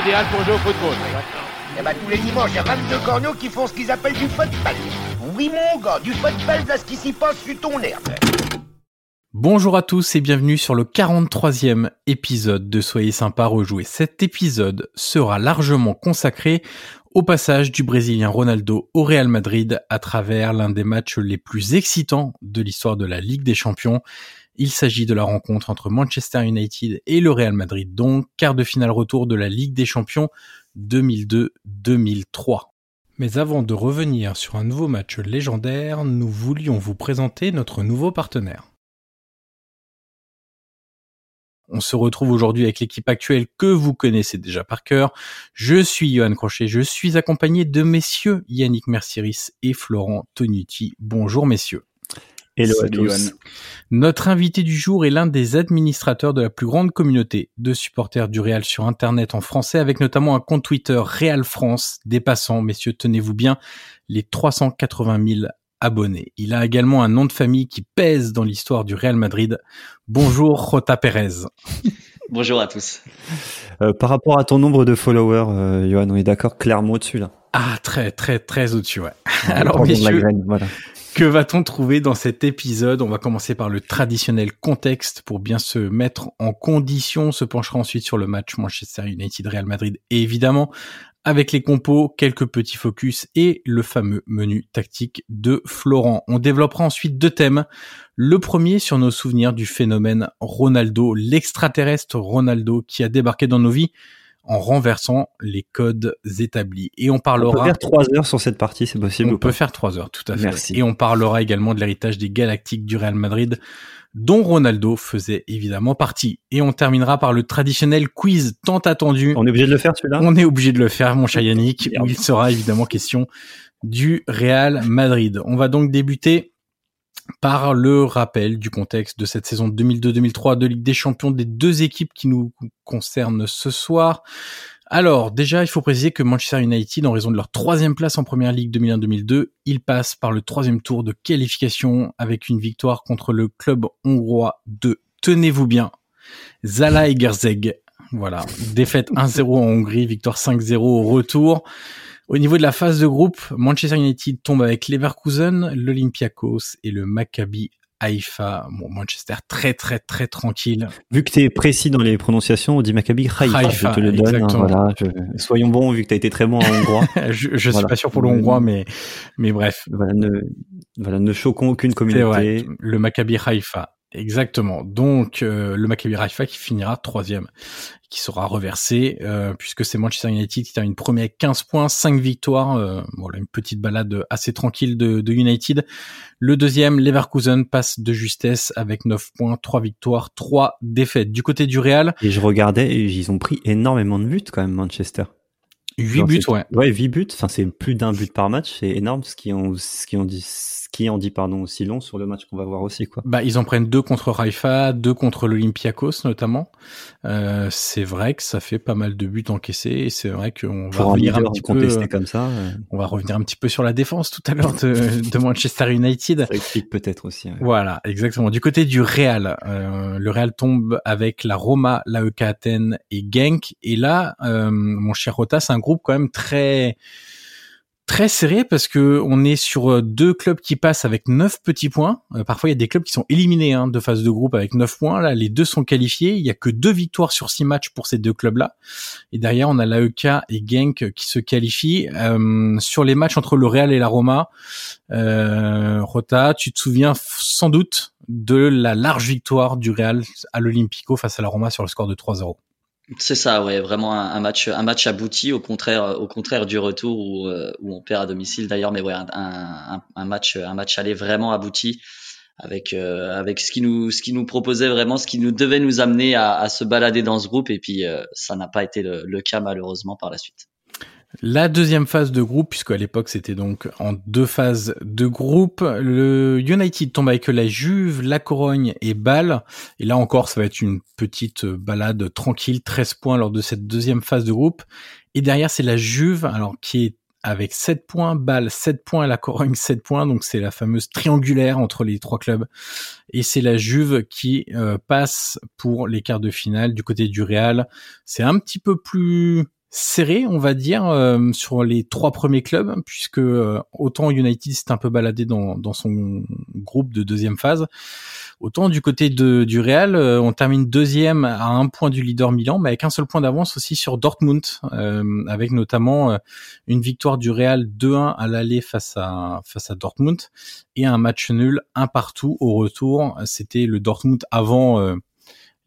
température idéale pour jouer au football. Eh ben, tous les dimanches, il y a 22 corneaux qui font ce qu'ils appellent du football. Oui, mon gars, du football, là, ce qui s'y passe sur ton herbe. Bonjour à tous et bienvenue sur le 43e épisode de Soyez sympa rejouer. Cet épisode sera largement consacré au passage du Brésilien Ronaldo au Real Madrid à travers l'un des matchs les plus excitants de l'histoire de la Ligue des Champions. Il s'agit de la rencontre entre Manchester United et le Real Madrid, donc quart de finale retour de la Ligue des Champions 2002-2003. Mais avant de revenir sur un nouveau match légendaire, nous voulions vous présenter notre nouveau partenaire. On se retrouve aujourd'hui avec l'équipe actuelle que vous connaissez déjà par cœur. Je suis Johan Crochet, je suis accompagné de messieurs Yannick Mercieris et Florent Tonuti. Bonjour messieurs. Hello à tous. Notre invité du jour est l'un des administrateurs de la plus grande communauté de supporters du Real sur Internet en français, avec notamment un compte Twitter Real France dépassant, messieurs, tenez-vous bien, les 380 000 abonnés. Il a également un nom de famille qui pèse dans l'histoire du Real Madrid. Bonjour, Jota Pérez. Bonjour à tous. Euh, par rapport à ton nombre de followers, euh, Johan, on est d'accord clairement au-dessus là. Ah, très, très, très au-dessus, ouais. Alors, messieurs, voilà. Que va-t-on trouver dans cet épisode? On va commencer par le traditionnel contexte pour bien se mettre en condition. On se penchera ensuite sur le match Manchester United-Real Madrid et évidemment avec les compos, quelques petits focus et le fameux menu tactique de Florent. On développera ensuite deux thèmes. Le premier sur nos souvenirs du phénomène Ronaldo, l'extraterrestre Ronaldo qui a débarqué dans nos vies en renversant les codes établis. Et on parlera. On peut faire trois heures sur cette partie, c'est possible. On peut faire trois heures, tout à fait. Merci. Et on parlera également de l'héritage des Galactiques du Real Madrid, dont Ronaldo faisait évidemment partie. Et on terminera par le traditionnel quiz tant attendu. On est obligé de le faire celui-là? On est obligé de le faire, mon cher Yannick, où il sera évidemment question du Real Madrid. On va donc débuter par le rappel du contexte de cette saison 2002-2003 de Ligue des Champions des deux équipes qui nous concernent ce soir. Alors, déjà, il faut préciser que Manchester United, en raison de leur troisième place en première ligue 2001-2002, ils passent par le troisième tour de qualification avec une victoire contre le club hongrois de, tenez-vous bien, Zala Egerzeg. Voilà. Défaite 1-0 en Hongrie, victoire 5-0 au retour. Au niveau de la phase de groupe, Manchester United tombe avec Leverkusen, l'Olympiakos et le Maccabi Haïfa, bon, Manchester très très très tranquille. Vu que tu es précis dans les prononciations, on dit Maccabi Haïfa, je te le donne. Hein, voilà, soyons bons vu que tu as été très bon en hongrois. je je suis pas sûr pour le hongrois, mais mais bref. Voilà, ne, voilà, ne choquons aucune communauté. le Maccabi Haïfa. Exactement. Donc euh, le Maccabi Haifa qui finira troisième, qui sera reversé euh, puisque c'est Manchester United qui termine premier avec 15 points, 5 victoires. Euh, voilà une petite balade assez tranquille de, de, United. Le deuxième, Leverkusen passe de justesse avec 9 points, 3 victoires, 3 défaites. Du côté du Real. Et je regardais, ils ont pris énormément de buts quand même Manchester. 8 buts, ouais. Ouais, 8 buts. Enfin, c'est plus d'un but par match. C'est énorme ce qu'ils ont, ce qu'ils ont dit qui en dit pardon aussi long sur le match qu'on va voir aussi quoi. Bah ils en prennent deux contre Raifa, deux contre l'Olympiakos notamment. Euh, c'est vrai que ça fait pas mal de buts encaissés et c'est vrai qu'on va revenir un petit peu euh, comme ça. On va revenir un petit peu sur la défense tout à l'heure de, de, Manchester United. Ça explique peut-être aussi. Voilà, exactement. Du côté du Real, euh, le Real tombe avec la Roma, l'AEK Athènes et Genk et là, euh, mon cher Rota, c'est un groupe quand même très très serré parce que on est sur euh, deux clubs qui passent avec neuf petits points. Euh, parfois, il y a des clubs qui sont éliminés hein, de phase de groupe avec neuf points. Là, les deux sont qualifiés. Il y a que deux victoires sur six matchs pour ces deux clubs-là. Et derrière, on a l'AEK et Genk qui se qualifient. Euh, sur les matchs entre le Real et la Roma, Rota, tu te souviens sans doute de la large victoire du Real à l'Olympico face à la Roma sur le score de 3-0. C'est ça, ouais, vraiment un, match, un match abouti au contraire, au contraire du retour où, euh, on perd à domicile d'ailleurs, mais ouais, un, match, un match aller vraiment abouti avec euh, avec ce qui nous ce qui nous proposait vraiment, ce qui nous devait nous amener à, se balader dans ce groupe et puis euh, ça n'a pas été le, cas malheureusement par la suite. La deuxième phase de groupe, puisqu'à l'époque c'était donc en deux phases de groupe, le United tombe avec la Juve, la Corogne et Bâle. Et là encore, ça va être une petite balade tranquille, 13 points lors de cette deuxième phase de groupe. Et derrière, c'est la Juve, alors qui est avec 7 points, Bâle 7 points, la Corogne 7 points, donc c'est la fameuse triangulaire entre les trois clubs. Et c'est la Juve qui euh, passe pour les quarts de finale du côté du Real. C'est un petit peu plus serré, on va dire, euh, sur les trois premiers clubs, puisque euh, autant United s'est un peu baladé dans, dans son groupe de deuxième phase, autant du côté de, du Real, euh, on termine deuxième à un point du leader Milan, mais avec un seul point d'avance aussi sur Dortmund, avec notamment une victoire du Real 2-1 à l'aller face à face à Dortmund et un match nul un partout au retour. C'était le Dortmund avant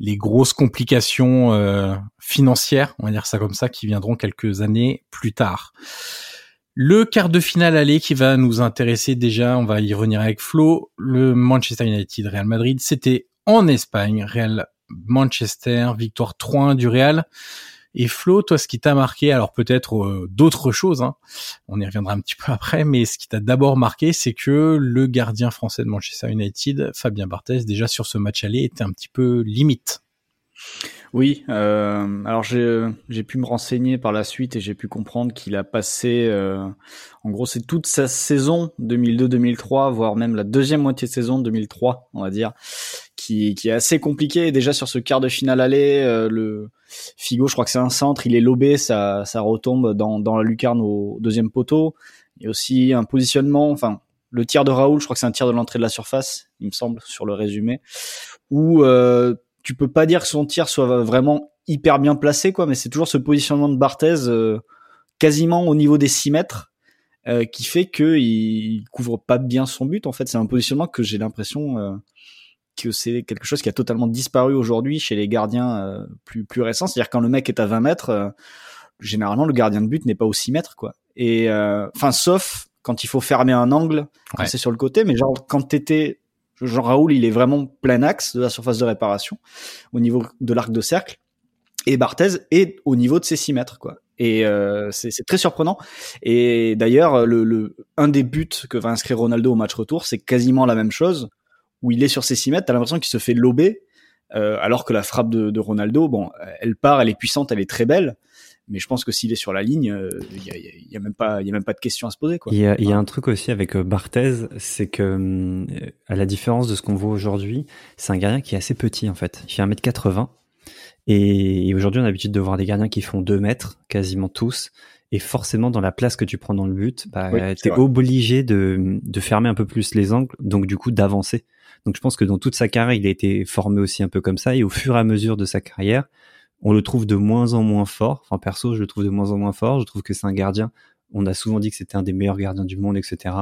les grosses complications euh, financières, on va dire ça comme ça, qui viendront quelques années plus tard. Le quart de finale aller qui va nous intéresser déjà, on va y revenir avec Flo, le Manchester United Real Madrid, c'était en Espagne, Real Manchester, victoire 3-1 du Real. Et Flo, toi, ce qui t'a marqué, alors peut-être euh, d'autres choses, hein, on y reviendra un petit peu après, mais ce qui t'a d'abord marqué, c'est que le gardien français de Manchester United, Fabien Barthez, déjà sur ce match aller, était un petit peu limite. Oui, euh, alors j'ai pu me renseigner par la suite et j'ai pu comprendre qu'il a passé, euh, en gros, c'est toute sa saison 2002-2003, voire même la deuxième moitié de saison 2003, on va dire, qui, qui est assez compliqué. Déjà sur ce quart de finale aller, euh, le Figo, je crois que c'est un centre, il est lobé, ça, ça retombe dans, dans la lucarne au deuxième poteau. Il y a aussi un positionnement, enfin, le tir de Raoul, je crois que c'est un tir de l'entrée de la surface, il me semble, sur le résumé, où euh, tu peux pas dire que son tir soit vraiment hyper bien placé, quoi, mais c'est toujours ce positionnement de Barthez euh, quasiment au niveau des 6 mètres euh, qui fait que il couvre pas bien son but. En fait, c'est un positionnement que j'ai l'impression que c'est quelque chose qui a totalement disparu aujourd'hui chez les gardiens plus plus récents. C'est-à-dire quand le mec est à 20 mètres, généralement le gardien de but n'est pas au 6 mètres, quoi. Et enfin, sauf quand il faut fermer un angle, quand c'est sur le côté, mais genre quand t'étais Jean Raoul, il est vraiment plein axe de la surface de réparation au niveau de l'arc de cercle. Et Barthez est au niveau de ses 6 mètres, quoi. Et euh, c'est très surprenant. Et d'ailleurs, le, le, un des buts que va inscrire Ronaldo au match retour, c'est quasiment la même chose, où il est sur ses 6 mètres, t'as l'impression qu'il se fait lober, euh, alors que la frappe de, de, Ronaldo, bon, elle part, elle est puissante, elle est très belle, mais je pense que s'il est sur la ligne, il euh, y, y, a, même pas, il y a même pas de question à se poser. Il y a, y a un truc aussi avec euh, Barthez, c'est que euh, à la différence de ce qu'on voit aujourd'hui, c'est un gardien qui est assez petit en fait. Il fait 1m80 et, aujourd'hui on a l'habitude de voir des gardiens qui font 2 mètres, quasiment tous. Et forcément, dans la place que tu prends dans le but, bah, tu es obligé de, de fermer un peu plus les angles, donc du coup d'avancer. Donc je pense que dans toute sa carrière, il a été formé aussi un peu comme ça. Et au fur et à mesure de sa carrière, on le trouve de moins en moins fort. Enfin, perso, je le trouve de moins en moins fort. Je trouve que c'est un gardien. On a souvent dit que c'était un des meilleurs gardiens du monde, etc.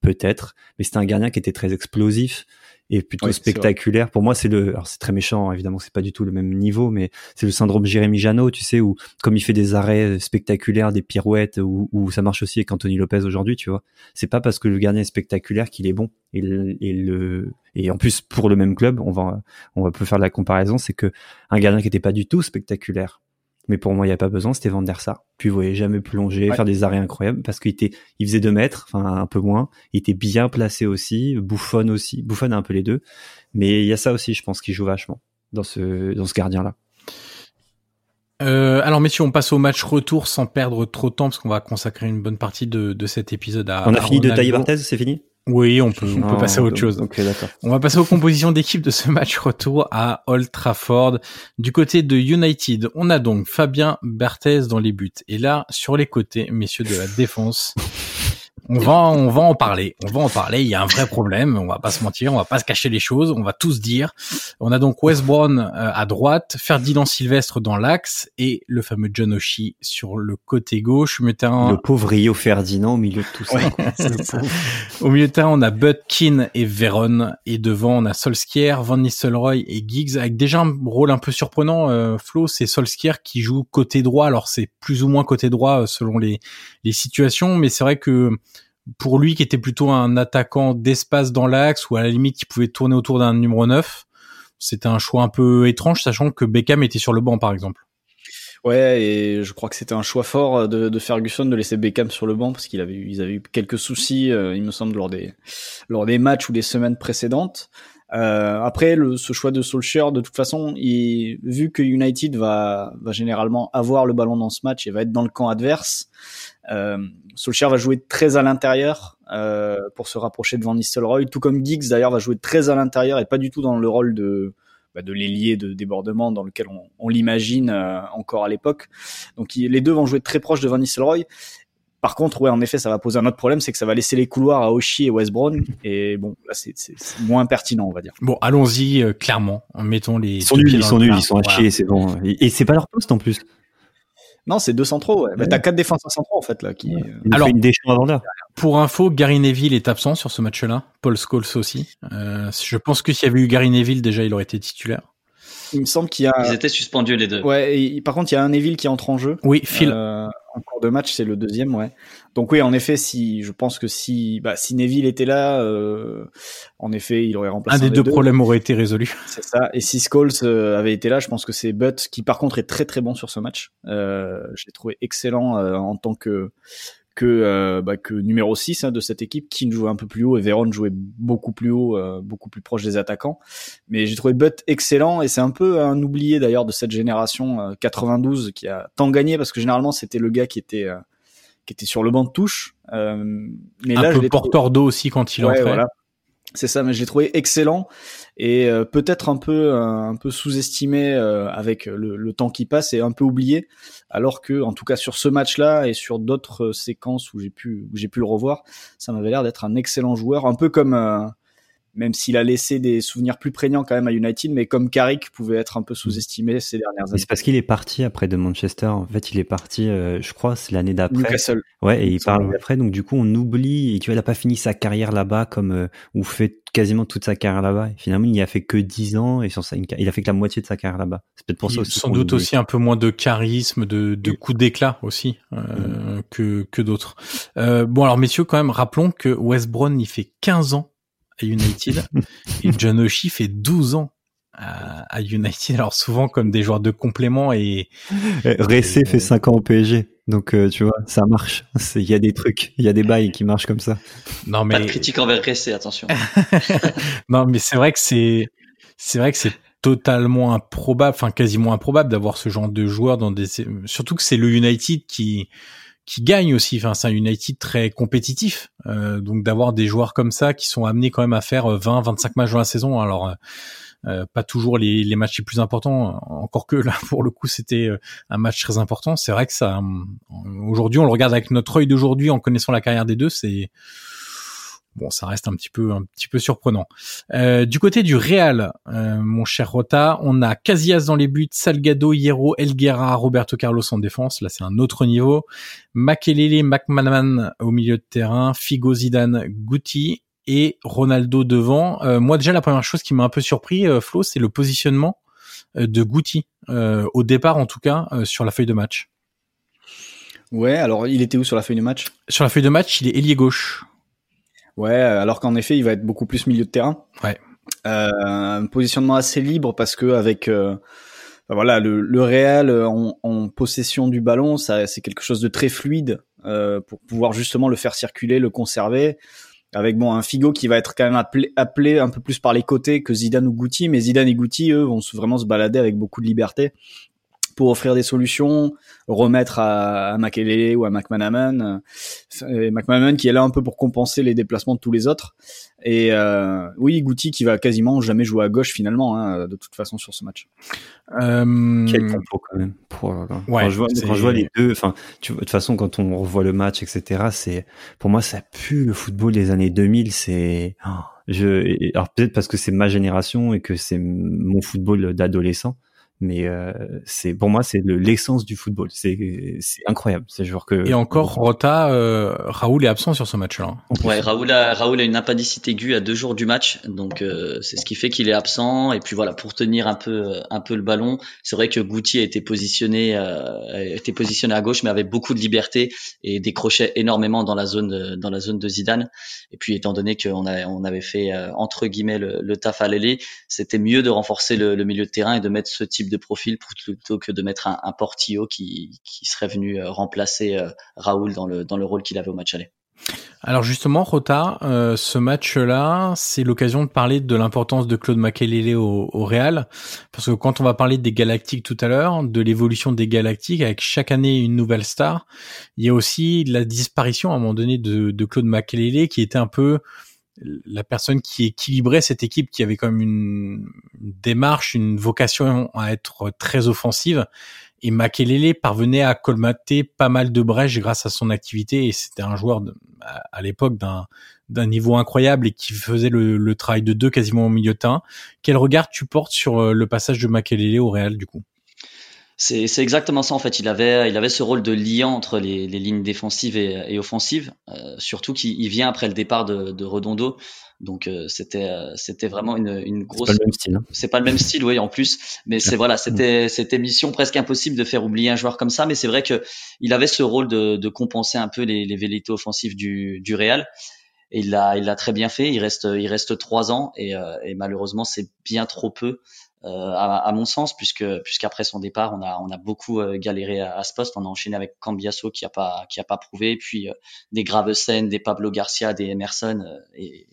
Peut-être, mais c'était un gardien qui était très explosif et plutôt spectaculaire. Pour moi, c'est le, alors c'est très méchant, évidemment, c'est pas du tout le même niveau, mais c'est le syndrome Jérémy Janot, tu sais, où comme il fait des arrêts spectaculaires, des pirouettes, où, ça marche aussi avec Anthony Lopez aujourd'hui, tu vois. C'est pas parce que le gardien est spectaculaire qu'il est bon. Et, le, et en plus pour le même club, on va, on va peu faire la comparaison, c'est que un gardien qui était pas du tout spectaculaire, mais pour moi, il n'y a pas besoin, c'était Van der Sar. Puis vous voyez jamais plonger, faire des arrêts incroyables, parce qu'il était, il faisait deux mètres, enfin un peu moins. Il était bien placé aussi, Bouffon aussi. Bouffon a un peu les deux. Mais il y a ça aussi, je pense, qui joue vachement dans ce, dans ce gardien-là. Euh, alors messieurs, on passe au match retour sans perdre trop de temps parce qu'on va consacrer une bonne partie de, de cet épisode à. On a fini de tailler Barthez, c'est fini? Oui, on peut, on peut passer à autre chose. on va passer aux compositions d'équipe de ce match retour à Old Trafford. Du côté de United, on a donc Fabien Berthez dans les buts. Et là, sur les côtés, messieurs de la défense, on va, on va en parler. On va en parler. Il y a un vrai problème. On va pas se mentir. On va pas se cacher les choses. On va tous dire. On a donc West Brown euh, à droite, Ferdinand Sylvestre dans l'axe et le fameux John Oshie sur le côté gauche. Le pauvre Rio Ferdinand au milieu de tout ça. au milieu de terrain, on a Butkin et Veron et devant on a Solskjaer, Van Nistelrooy et Giggs avec déjà un rôle un peu surprenant. Euh, Flo, c'est Solskjaer qui joue côté droit. Alors c'est plus ou moins côté droit euh, selon les les situations, mais c'est vrai que pour lui qui était plutôt un attaquant d'espace dans l'axe ou à la limite qui pouvait tourner autour d'un numéro 9, c'était un choix un peu étrange sachant que Beckham était sur le banc par exemple. Ouais, et je crois que c'était un choix fort de, Ferguson de laisser Beckham sur le banc parce qu'il avait eu, ils avaient eu quelques soucis, euh, il me semble, lors des lors des matchs ou des semaines précédentes. Euh, après, le, ce choix de Solskjaer, de toute façon, il, vu que United va, va généralement avoir le ballon dans ce match et va être dans le camp adverse, euh, Solskjaer va jouer très à l'intérieur euh, pour se rapprocher de Van Nistelrooy, tout comme Giggs d'ailleurs va jouer très à l'intérieur et pas du tout dans le rôle de bah, de l'ailier de débordement dans lequel on, on l'imagine euh, encore à l'époque. Donc les deux vont jouer très proches de Van Nistelrooy par contre, ouais, en effet, ça va poser un autre problème, c'est que ça va laisser les couloirs à Oshi et West Brown. Et bon, là, c'est moins pertinent, on va dire. Bon, allons-y euh, clairement. Mettons les. Ils sont nuls, ils sont nuls, ils sont à chier, c'est bon. Et, c'est pas leur poste en plus. Non, c'est deux centraux. Ouais. Bah, T'as quatre défenseurs centraux en fait là. Qui, Alors, une Pour info, Gary Neville est absent sur ce match-là. Paul Scholes aussi. Euh, je pense que s'il y avait eu Gary Neville, déjà, il aurait été titulaire. Il me semble qu'il y a. Ils étaient suspendus les deux. Ouais. Et, par contre, il y a un Neville qui entre en jeu. Oui, Phil. Euh, en cours de match, c'est le deuxième, ouais. Donc oui, en effet, si je pense que si bah, si Neville était là, euh, en effet, il aurait remplacé. Un des deux, problèmes aurait été résolu. C'est ça. Et si Scholes euh, avait été là, je pense que c'est Butt qui, par contre, est très très bon sur ce match. Euh, je l'ai trouvé excellent euh, en tant que que, euh, bah, que numéro 6 hein, de cette équipe, qui jouait un peu plus haut et Véron jouait beaucoup plus haut, euh, beaucoup plus proche des attaquants. Mais j'ai trouvé Butt excellent et c'est un peu un oublié d'ailleurs de cette génération 92 euh, qui a tant gagné parce que généralement c'était le gars qui était qui était sur le banc de touche. mais un là, peu porteur d'eau aussi quand il ouais, Voilà. C'est ça, mais je l'ai trouvé excellent et euh, peut-être un peu un, peu sous-estimé euh, avec le, temps qui passe et un peu oublié, alors que en tout cas sur ce match-là et sur d'autres séquences où j'ai pu où j'ai pu le revoir, ça m'avait l'air d'être un excellent joueur, un peu comme euh, même s'il a laissé des souvenirs plus prégnants quand même à United, mais comme Carrick pouvait être un peu sous-estimé ces dernières années. C'est parce qu'il est parti après de Manchester. En fait, il est parti, euh, je crois, c'est l'année d'après. Newcastle. Ouais, et il parle après. Donc du coup, on oublie. Et tu vois, il a pas fini sa carrière là-bas comme euh, ou fait quasiment toute sa carrière là-bas. finalement, il n'y a fait que 10 ans et sur ça, il a fait que la moitié de sa carrière là-bas. C'est peut-être pour ça aussi. Sans doute aussi un peu moins de charisme, de, de coup d'éclat aussi euh, mm. que que d'autres. Euh, bon alors messieurs, quand même, rappelons que West Brown il fait 15 ans à United et John O'Shea fait 12 ans à, United. Alors souvent comme des joueurs de complément et Ressé fait 5 ans au PSG. Donc euh, tu vois, ça marche. Il y a des trucs, il y a des bails qui marchent comme ça. Non mais pas de critique envers Ressé, attention. non mais c'est vrai que c'est c'est vrai que c'est totalement improbable, enfin quasiment improbable d'avoir ce genre de joueur dans des surtout que c'est le United qui qui gagne aussi. Enfin, c'est un United très compétitif. Euh, donc d'avoir des joueurs comme ça qui sont amenés quand même à faire 20, euh, 25 matchs dans la saison. Alors euh, euh, pas toujours les, les, matchs les plus importants. Encore que là, pour le coup, c'était un match très important. C'est vrai que ça. Aujourd'hui, on le regarde avec notre œil d'aujourd'hui en connaissant la carrière des deux. C'est bon, ça reste un petit peu un petit peu surprenant. Euh, du côté du Real, euh, mon cher Rota, on a Casillas dans les buts, Salgado, Hierro, Elguera, Roberto Carlos en défense. Là, c'est un autre niveau. Makelele, McManaman au milieu de terrain, Figo, Zidane, Guti et Ronaldo devant. Euh, moi, déjà, la première chose qui m'a un peu surpris, Flo, c'est le positionnement de Guti au départ, en tout cas, sur la feuille de match. Ouais, alors il était où sur la feuille de match? Sur la feuille de match, il est ailier gauche. Ouais, alors qu'en effet, il va être beaucoup plus milieu de terrain. Ouais. Euh, un positionnement assez libre parce que avec euh, voilà le, le Real euh, en, en, possession du ballon, ça c'est quelque chose de très fluide euh, pour pouvoir justement le faire circuler, le conserver. Avec bon un Figo qui va être quand même appelé, appelé un peu plus par les côtés que Zidane ou Guti, mais Zidane et Guti eux vont vraiment se balader avec beaucoup de liberté pour offrir des solutions, remettre à, à Makelele ou à McManaman, euh, McManaman qui est là un peu pour compenser les déplacements de tous les autres. Et euh, oui, Goutti qui va quasiment jamais jouer à gauche finalement, hein, de toute façon sur ce match. Euh... Quel quand même. Pour, quand, je vois, quand je vois les deux, enfin, de toute façon quand on revoit le match, etc. C'est pour moi ça pue le football des années 2000. C'est oh, je alors peut-être parce que c'est ma génération et que c'est mon football d'adolescent mais euh, c'est pour moi c'est l'essence du football. C'est incroyable ces joueurs que. Et encore Rota, euh, Raoul est absent sur ce match-là. Ouais, Raoul a Raoul a une appendicite aiguë à deux jours du match, donc euh, c'est ce qui fait qu'il est absent. Et puis voilà, pour tenir un peu un peu le ballon, c'est vrai que Goutti a été positionné a été positionné à gauche, mais avait beaucoup de liberté et décrochait énormément dans la zone dans la zone de Zidane. Et puis étant donné qu'on a on avait fait entre guillemets le, le taf à l'aile, c'était mieux de renforcer le, le milieu de terrain et de mettre ce type de profil plutôt que de mettre un, un Portillo qui, qui, serait venu euh, remplacer euh, Raoul dans le, dans le rôle qu'il avait au match aller. Alors justement, Rota, euh, ce match-là, c'est l'occasion de parler de l'importance de Claude Makelele au, au, Real, parce que quand on va parler des Galactiques tout à l'heure, de l'évolution des Galactiques, avec chaque année une nouvelle star, il y a aussi la disparition à un moment donné de, de Claude Makelele, qui était un peu la personne qui équilibrait cette équipe, qui avait comme une, une démarche, une vocation à être très offensive, et Makelele parvenait à colmater pas mal de brèches grâce à son activité. Et c'était un joueur à, l'époque d'un d'un niveau incroyable et qui faisait le, le, travail de deux quasiment au milieu de terrain. Quel regard tu portes sur euh, le passage de Makelele au Real du coup? C'est, c'est exactement ça en fait. Il avait, il avait ce rôle de liant entre les, les lignes défensives et, et offensives, euh, surtout qu'il vient après le départ de, de Redondo. Donc euh, c'était euh, c'était vraiment une, une grosse. C'est pas le même style. Hein. C'est pas le même style, oui, en plus. Mais c'est voilà, c'était c'était mission presque impossible de faire oublier un joueur comme ça. Mais c'est vrai que il avait ce rôle de, de compenser un peu les, les velléités offensives du, du Real. Et il l'a il l'a très bien fait. Il reste il reste trois ans et, euh, et malheureusement c'est bien trop peu. À, à, mon sens, puisque puisqu'après son départ, on a on a beaucoup galéré à, à, ce poste. On a enchaîné avec Cambiasso qui a pas qui a pas prouvé, puis des Gravesen, des Pablo Garcia, des Emerson, et,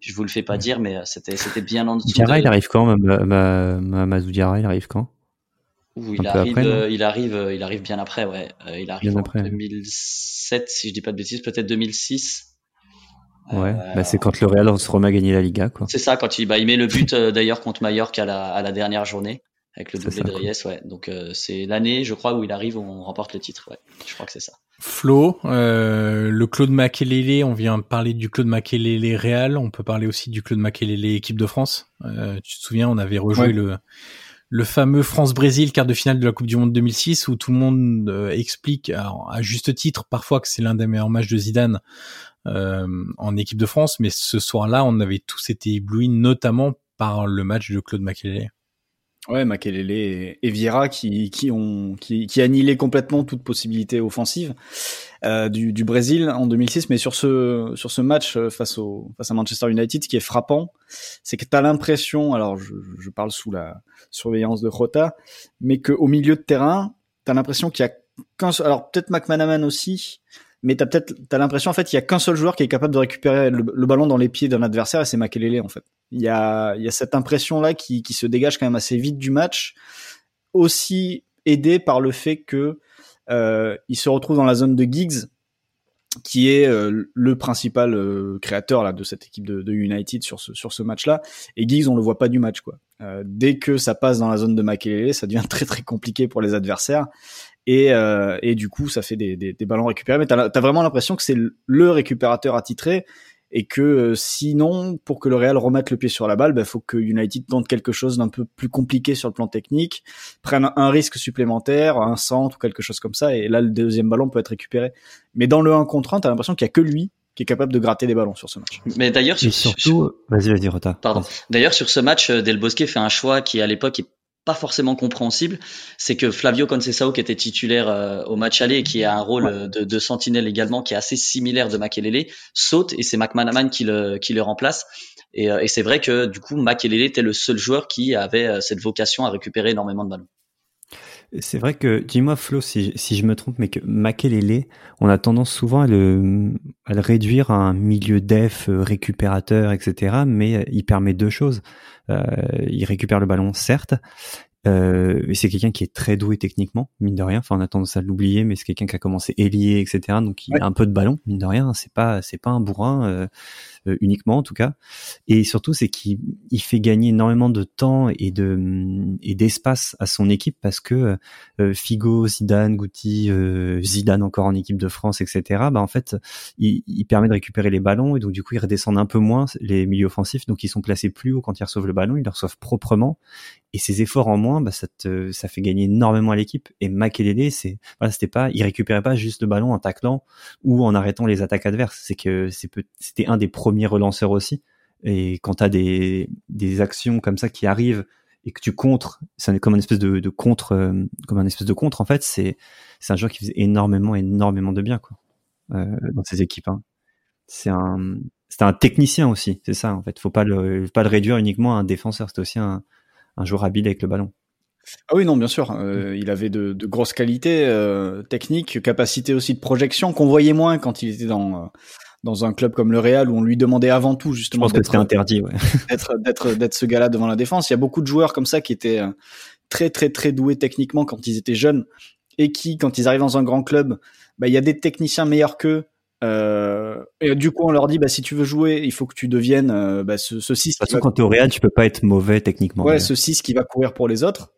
je vous le fais pas dire, mais euh, c'était c'était bien en dessous. Diarra, il arrive quand Mamadou Diarra, il arrive quand? Il arrive, euh, il arrive, euh, il arrive bien après, ouais. il arrive en 2007, si je dis pas de bêtises, peut-être 2006. Ouais, bah c'est quand le Real se remet à gagner la Liga, quoi. C'est ça, quand il, bah, il met le but d'ailleurs contre Mallorca à la, à la dernière journée avec le doublé de Reyes, ouais. Donc c'est l'année, je crois, où il arrive, où on remporte le titre, ouais. Je crois que c'est ça. Flo, euh, le Claude Makelele, on vient de parler du Claude Makelele Real, on peut parler aussi du Claude Makelele équipe de France. Euh, tu te souviens, on avait rejoué le le fameux France-Brésil quart de finale de la Coupe du Monde 2006 où tout le monde euh, explique à juste titre parfois que c'est l'un des meilleurs matchs de Zidane euh, en équipe de France, mais ce soir-là, on avait tous été éblouis, notamment par le match de Claude Makelele. Ouais, Makelele et, et Vieira qui, qui ont qui, qui annihilaient complètement toute possibilité offensive euh, du, du, Brésil en 2006. Mais sur ce sur ce match euh, face au face à Manchester United, ce qui est frappant, c'est que tu as l'impression, alors je, je, parle sous la surveillance de Rota, mais qu'au milieu de terrain, tu as l'impression qu'il y a qu'un alors peut-être McManaman aussi, mais t'as peut-être t'as l'impression en fait il y a qu'un seul joueur qui est capable de récupérer le, ballon dans les pieds d'un adversaire et c'est Makelele en fait. Il y a, il y a cette impression-là qui, qui se dégage quand même assez vite du match, aussi aidé par le fait que euh, il se retrouve dans la zone de Giggs, qui est euh, le principal euh, créateur là de cette équipe de, de, United sur ce sur ce match-là. Et Giggs, on le voit pas du match quoi. Euh, dès que ça passe dans la zone de Makelele, ça devient très très compliqué pour les adversaires. Et, et du coup, ça fait des, des, des ballons récupérés. Mais t'as as vraiment l'impression que c'est le récupérateur attitré et que euh, sinon, pour que le Real remette le pied sur la balle, il bah, faut que United tente quelque chose d'un peu plus compliqué sur le plan technique, prenne un risque supplémentaire, un centre ou quelque chose comme ça, et là le deuxième ballon peut être récupéré. Mais dans le 1 contre 1, t'as l'impression qu'il y a que lui qui est capable de gratter des ballons sur ce match. Mais d'ailleurs, surtout, vas-y, vas-y, Rota. Pardon. D'ailleurs, sur ce match, euh, Del Bosque fait un choix qui à l'époque est pas forcément compréhensible, c'est que Flavio Conceição, qui était titulaire euh, au match aller et qui a un rôle euh, de, de, sentinelle également, qui est assez similaire de Makelele, saute et c'est McManaman qui le, qui le remplace. Et, euh, et c'est vrai que du coup, Makelele était le seul joueur qui avait cette vocation à récupérer énormément de ballons. C'est vrai que, dis-moi Flo si, si, je me trompe, mais que Makelele, on a tendance souvent à le, à le réduire à un milieu def, récupérateur, etc. Mais il permet deux choses. Euh, il récupère le ballon, certes, euh, c'est quelqu'un qui est très doué techniquement, mine de rien. Enfin, on a tendance à l'oublier, mais c'est quelqu'un qui a commencé ailier, etc. Donc, il a un peu de ballon, mine de rien. C'est pas, c'est pas un bourrin. Euh, euh, uniquement en tout cas. Et surtout, c'est qu'il il fait gagner énormément de temps et de et d'espace à son équipe parce que euh, Figo, Zidane, Guti, euh, Zidane encore en équipe de France, etc. Bah en fait, il, il, permet de récupérer les ballons et donc du coup ils redescendent un peu moins les milieux offensifs, donc ils sont placés plus haut quand ils reçoivent le ballon, ils le reçoivent proprement. Et ces efforts en moins, bah, ça, te, ça fait gagner énormément à l'équipe. Et Makelele, c'est voilà, c'était pas, il récupérait pas juste le ballon en taclant ou en arrêtant les attaques adverses. C'est que c'était un des premiers premier relanceur aussi. Et quand tu as des, des actions comme ça qui arrivent et que tu contres, c'est comme une espèce de, de contre, euh, comme un espèce de contre en fait. C'est c'est un joueur qui faisait énormément, énormément de bien quoi euh, dans ses équipes. Hein. C'est un c'est un technicien aussi, c'est ça en fait. Faut pas le pas le réduire uniquement à un défenseur. C'était aussi un, un joueur habile avec le ballon. Ah oui, non, bien sûr. Euh, il avait de, de grosses qualités techniques, capacité aussi de projection qu'on voyait moins quand il était dans dans un club comme le Real où on lui demandait avant tout justement d'être interdit, ouais. d'être d'être d'être ce gars-là devant la défense. Il y a beaucoup de joueurs comme ça qui étaient euh, très très très doués techniquement quand ils étaient jeunes et qui quand ils arrivent dans un grand club, bah il y a des techniciens meilleurs qu'eux. Euh, et du coup, on leur dit, bah, si tu veux jouer, il faut que tu deviennes euh, bah, ce, ce 6. De toute façon, quand tu es au Real, tu peux pas être mauvais techniquement. Ouais, ce 6 qui va courir pour les autres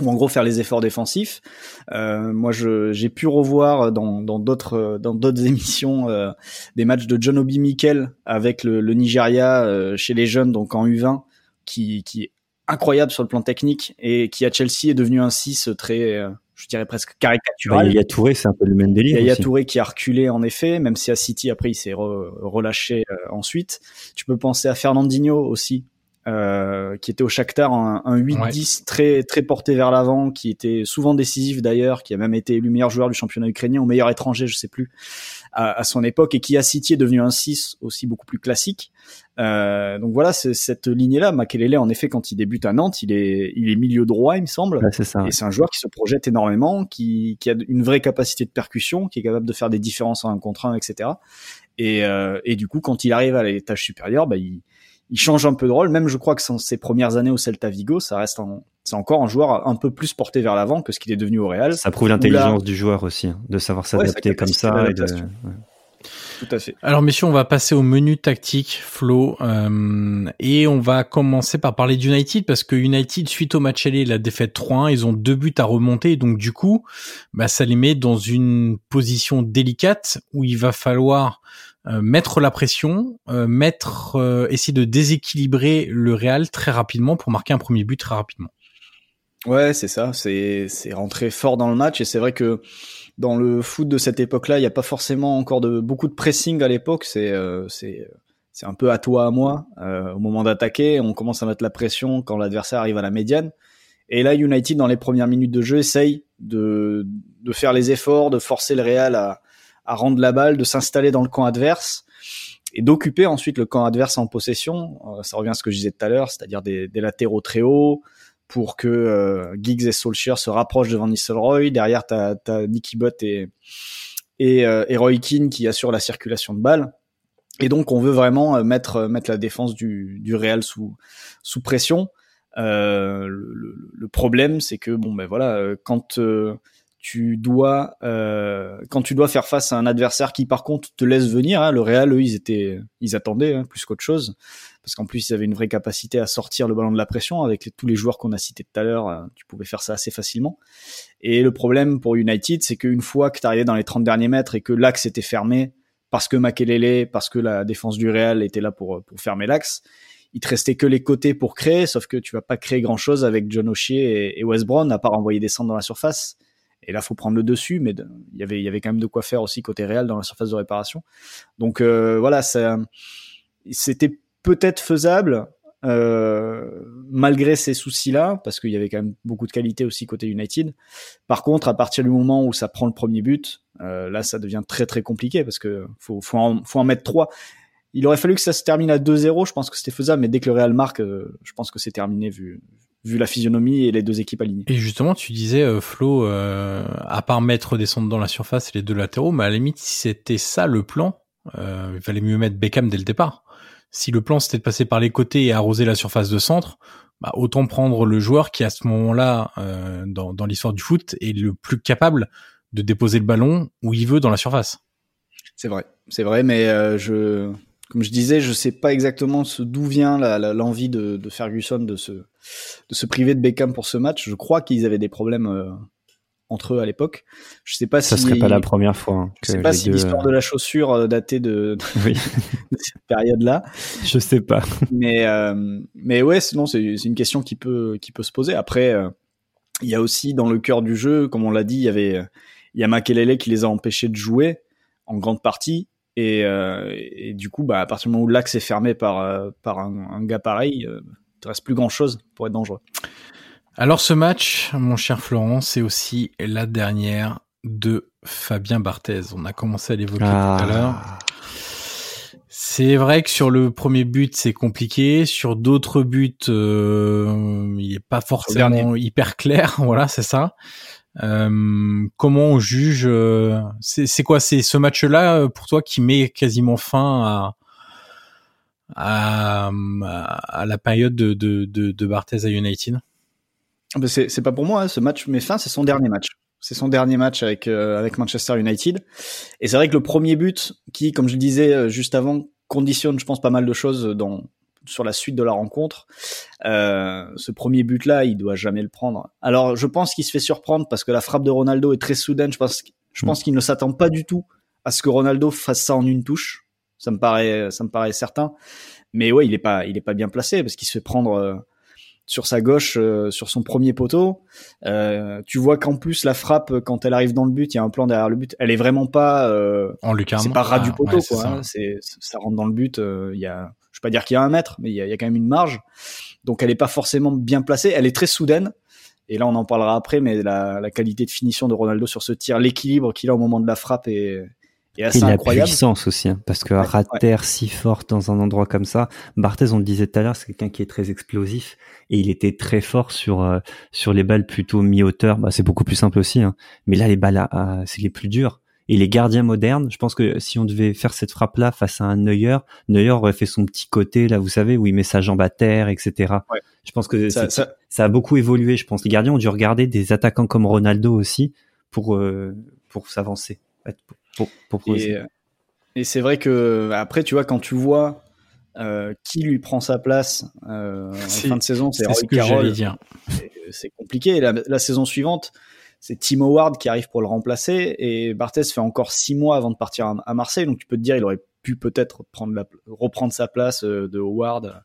ou en gros faire les efforts défensifs. Euh, moi, j'ai pu revoir dans d'autres dans d'autres émissions euh, des matchs de John Obi Mikel avec le, le Nigeria euh, chez les jeunes, donc en U20, qui, qui est incroyable sur le plan technique et qui à Chelsea est devenu un 6 très euh, je dirais presque caricatural. Il y a Touré, c'est un peu le même délire. Il y a Touré qui a reculé en effet, même si à City après il s'est relâché ensuite. Tu peux penser à Fernandinho aussi, euh, qui était au Shakhtar un, un 8-10 très très porté vers l'avant, qui était souvent décisif d'ailleurs, qui a même été élu meilleur joueur du championnat ukrainien ou meilleur étranger, je sais plus, à, à son époque, et qui à City est devenu un 6 aussi beaucoup plus classique. Euh, donc voilà, cette lignée-là, Makelele, en effet, quand il débute à Nantes, il est il est milieu droit, il me semble, c'est ça. et c'est un joueur qui se projette énormément, qui, qui a une vraie capacité de percussion, qui est capable de faire des différences en un contre un, etc. Et, euh, et du coup, quand il arrive à l'étage supérieur, bah, il il change un peu de rôle. Même je crois que dans ses premières années au Celta Vigo, ça reste c'est encore un joueur un peu plus porté vers l'avant que ce qu'il est devenu au Real. Ça prouve l'intelligence du joueur aussi, hein, de savoir s'adapter comme ça. Et de... Tout à fait. Alors messieurs, on va passer au menu tactique, Flo, euh, et on va commencer par parler d'United parce que United, suite au match aller, la défaite 3-1, ils ont deux buts à remonter, donc du coup, bah, ça les met dans une position délicate où il va falloir euh, mettre la pression, euh, mettre, euh, essayer de déséquilibrer le Real très rapidement pour marquer un premier but très rapidement. Ouais, c'est ça. C'est c'est rentrer fort dans le match et c'est vrai que dans le foot de cette époque-là, il n'y a pas forcément encore de beaucoup de pressing à l'époque. C'est c'est c'est un peu à toi à moi au moment d'attaquer. On commence à mettre la pression quand l'adversaire arrive à la médiane. Et là, United dans les premières minutes de jeu essaye de de faire les efforts, de forcer le Real à à rendre la balle, de s'installer dans le camp adverse et d'occuper ensuite le camp adverse en possession. Euh, ça revient à ce que je disais tout à l'heure, c'est-à-dire des, latéraux très hauts pour que euh, Giggs et Solskjaer se rapprochent devant Nistelrooy. Derrière, tu as, Nicky Butt et, et, euh, Roy Keane qui assurent la circulation de balles. Et donc, on veut vraiment mettre, mettre la défense du, du Real sous, sous pression. le, le, problème, c'est que bon, ben voilà, quand tu dois euh, quand tu dois faire face à un adversaire qui par contre te laisse venir hein, le Real eux ils étaient ils attendaient hein, plus qu'autre chose. Parce qu'en plus ils avaient une vraie capacité à sortir le ballon de la pression avec tous les joueurs qu'on a cités tout à l'heure euh, tu pouvais faire ça assez facilement. Et le problème pour United c'est qu'une fois que tu arrivais dans les 30 derniers mètres et que l'axe était fermé parce que Makelele parce que la défense du Real était là pour pour fermer l'axe il te restait que les côtés pour créer sauf que tu vas pas créer grand chose avec John O'Shea et, West Brown à part envoyer des centres dans la surface et là, faut prendre le dessus, mais il y avait, quand même de quoi faire aussi côté réel dans la surface de réparation. Donc euh, voilà, c'était peut-être faisable euh, malgré ces soucis-là, parce qu'il y avait quand même beaucoup de qualité aussi côté United. Par contre, à partir du moment où ça prend le premier but, euh, là, ça devient très très compliqué parce que faut, faut, en, faut en mettre trois. Il aurait fallu que ça se termine à 2-0, je pense que c'était faisable, mais dès que le Real marque, je pense que c'est terminé vu, vu la physionomie et les deux équipes alignées. Et justement, tu disais, euh, Flo, euh, à part mettre descendre dans la surface et les deux latéraux, mais à la limite, si c'était ça le plan, euh, il fallait mieux mettre Beckham dès le départ. Si le plan c'était de passer par les côtés et arroser la surface de centre, bah, autant prendre le joueur qui à ce moment-là, euh, dans, dans l'histoire du foot, est le plus capable de déposer le ballon où il veut dans la surface. C'est vrai, c'est vrai, mais euh, je comme je disais, je sais pas exactement d'où vient l'envie de, de, Ferguson de se, de se priver de Beckham pour ce match. Je crois qu'ils avaient des problèmes euh, entre eux à l'époque. Je sais pas ça si serait pas la première fois. Hein, je sais pas si l'histoire de la chaussure euh, datait de, oui. de cette période-là. Je sais pas. Mais euh, mais ouais, sinon c'est une question qui peut qui peut se poser. Après, il y a aussi dans le cœur du jeu, comme on l'a dit, il y avait il y a Makelele qui les a empêchés de jouer en grande partie et, euh, et, du coup, bah, à partir du moment où l'axe est fermé par, euh, par un, un, gars pareil, il ne reste plus grand chose pour être dangereux. Alors ce match, mon cher Florent, c'est aussi la dernière de Fabien Barthez. On a commencé à l'évoquer tout à ah. l'heure. C'est vrai que sur le premier but, c'est compliqué. Sur d'autres buts, euh, il est pas forcément hyper clair. Voilà, c'est ça. Euh, comment on juge euh, C'est quoi? C'est ce match-là euh, pour toi qui met quasiment fin à à, à la période de, de, de, de Barthez à United C'est pas pour moi. Hein. Ce match met fin. C'est son dernier match. C'est son dernier match avec avec Manchester United. Et c'est vrai que le premier but, qui, comme je le disais juste avant, conditionne, je pense, pas mal de choses dans sur la suite de la rencontre. Euh, ce premier but-là, il doit jamais le prendre. Alors, je pense qu'il se fait surprendre parce que la frappe de Ronaldo est très soudaine. Je pense, je pense mm. qu'il ne s'attend pas du tout à ce que Ronaldo fasse ça en une touche. Ça me paraît, ça me paraît certain. Mais ouais, il est pas, il est pas bien placé parce qu'il se fait prendre euh, sur sa gauche, euh, sur son premier poteau. Euh, tu vois qu'en plus la frappe, quand elle arrive dans le but, il y a un plan derrière le but. Elle est vraiment pas en lucarne. C'est pas ras du ah, poteau, quoi. Hein. Ça rentre dans le but. Il y a je vais pas dire qu'il y a un mètre, mais il y a, quand même une marge. Donc elle est pas forcément bien placée. Elle est très soudaine. Et là, on en parlera après, mais la, qualité de finition de Ronaldo sur ce tir, l'équilibre qu'il a au moment de la frappe est, est assez et incroyable. la puissance aussi, hein, parce que ouais, si fort dans un endroit comme ça, Barthez, on le disait tout à l'heure, c'est quelqu'un qui est très explosif et il était très fort sur euh, sur les balles plutôt mi-hauteur. Bah, c'est beaucoup plus simple aussi, hein. mais là les balles, c'est les plus dures. Et les gardiens modernes, je pense que si on devait faire cette frappe-là face à un Neuer, Neuer aurait fait son petit côté, là, vous savez, où il met sa jambe à terre, etc. Je pense que ça, a beaucoup évolué. Je pense que les gardiens ont dû regarder des attaquants comme Ronaldo aussi pour euh, pour s'avancer, pour, pour, Et, et c'est vrai que après, tu vois, quand tu vois euh, qui lui prend sa place euh, en fin de saison, c'est Carroll. C'est compliqué. La, la, saison suivante, c'est Tim Howard qui arrive pour le remplacer et Barthez fait encore six mois avant de partir à Marseille. Donc tu peux te dire il aurait pu peut-être reprendre sa place euh, de Howard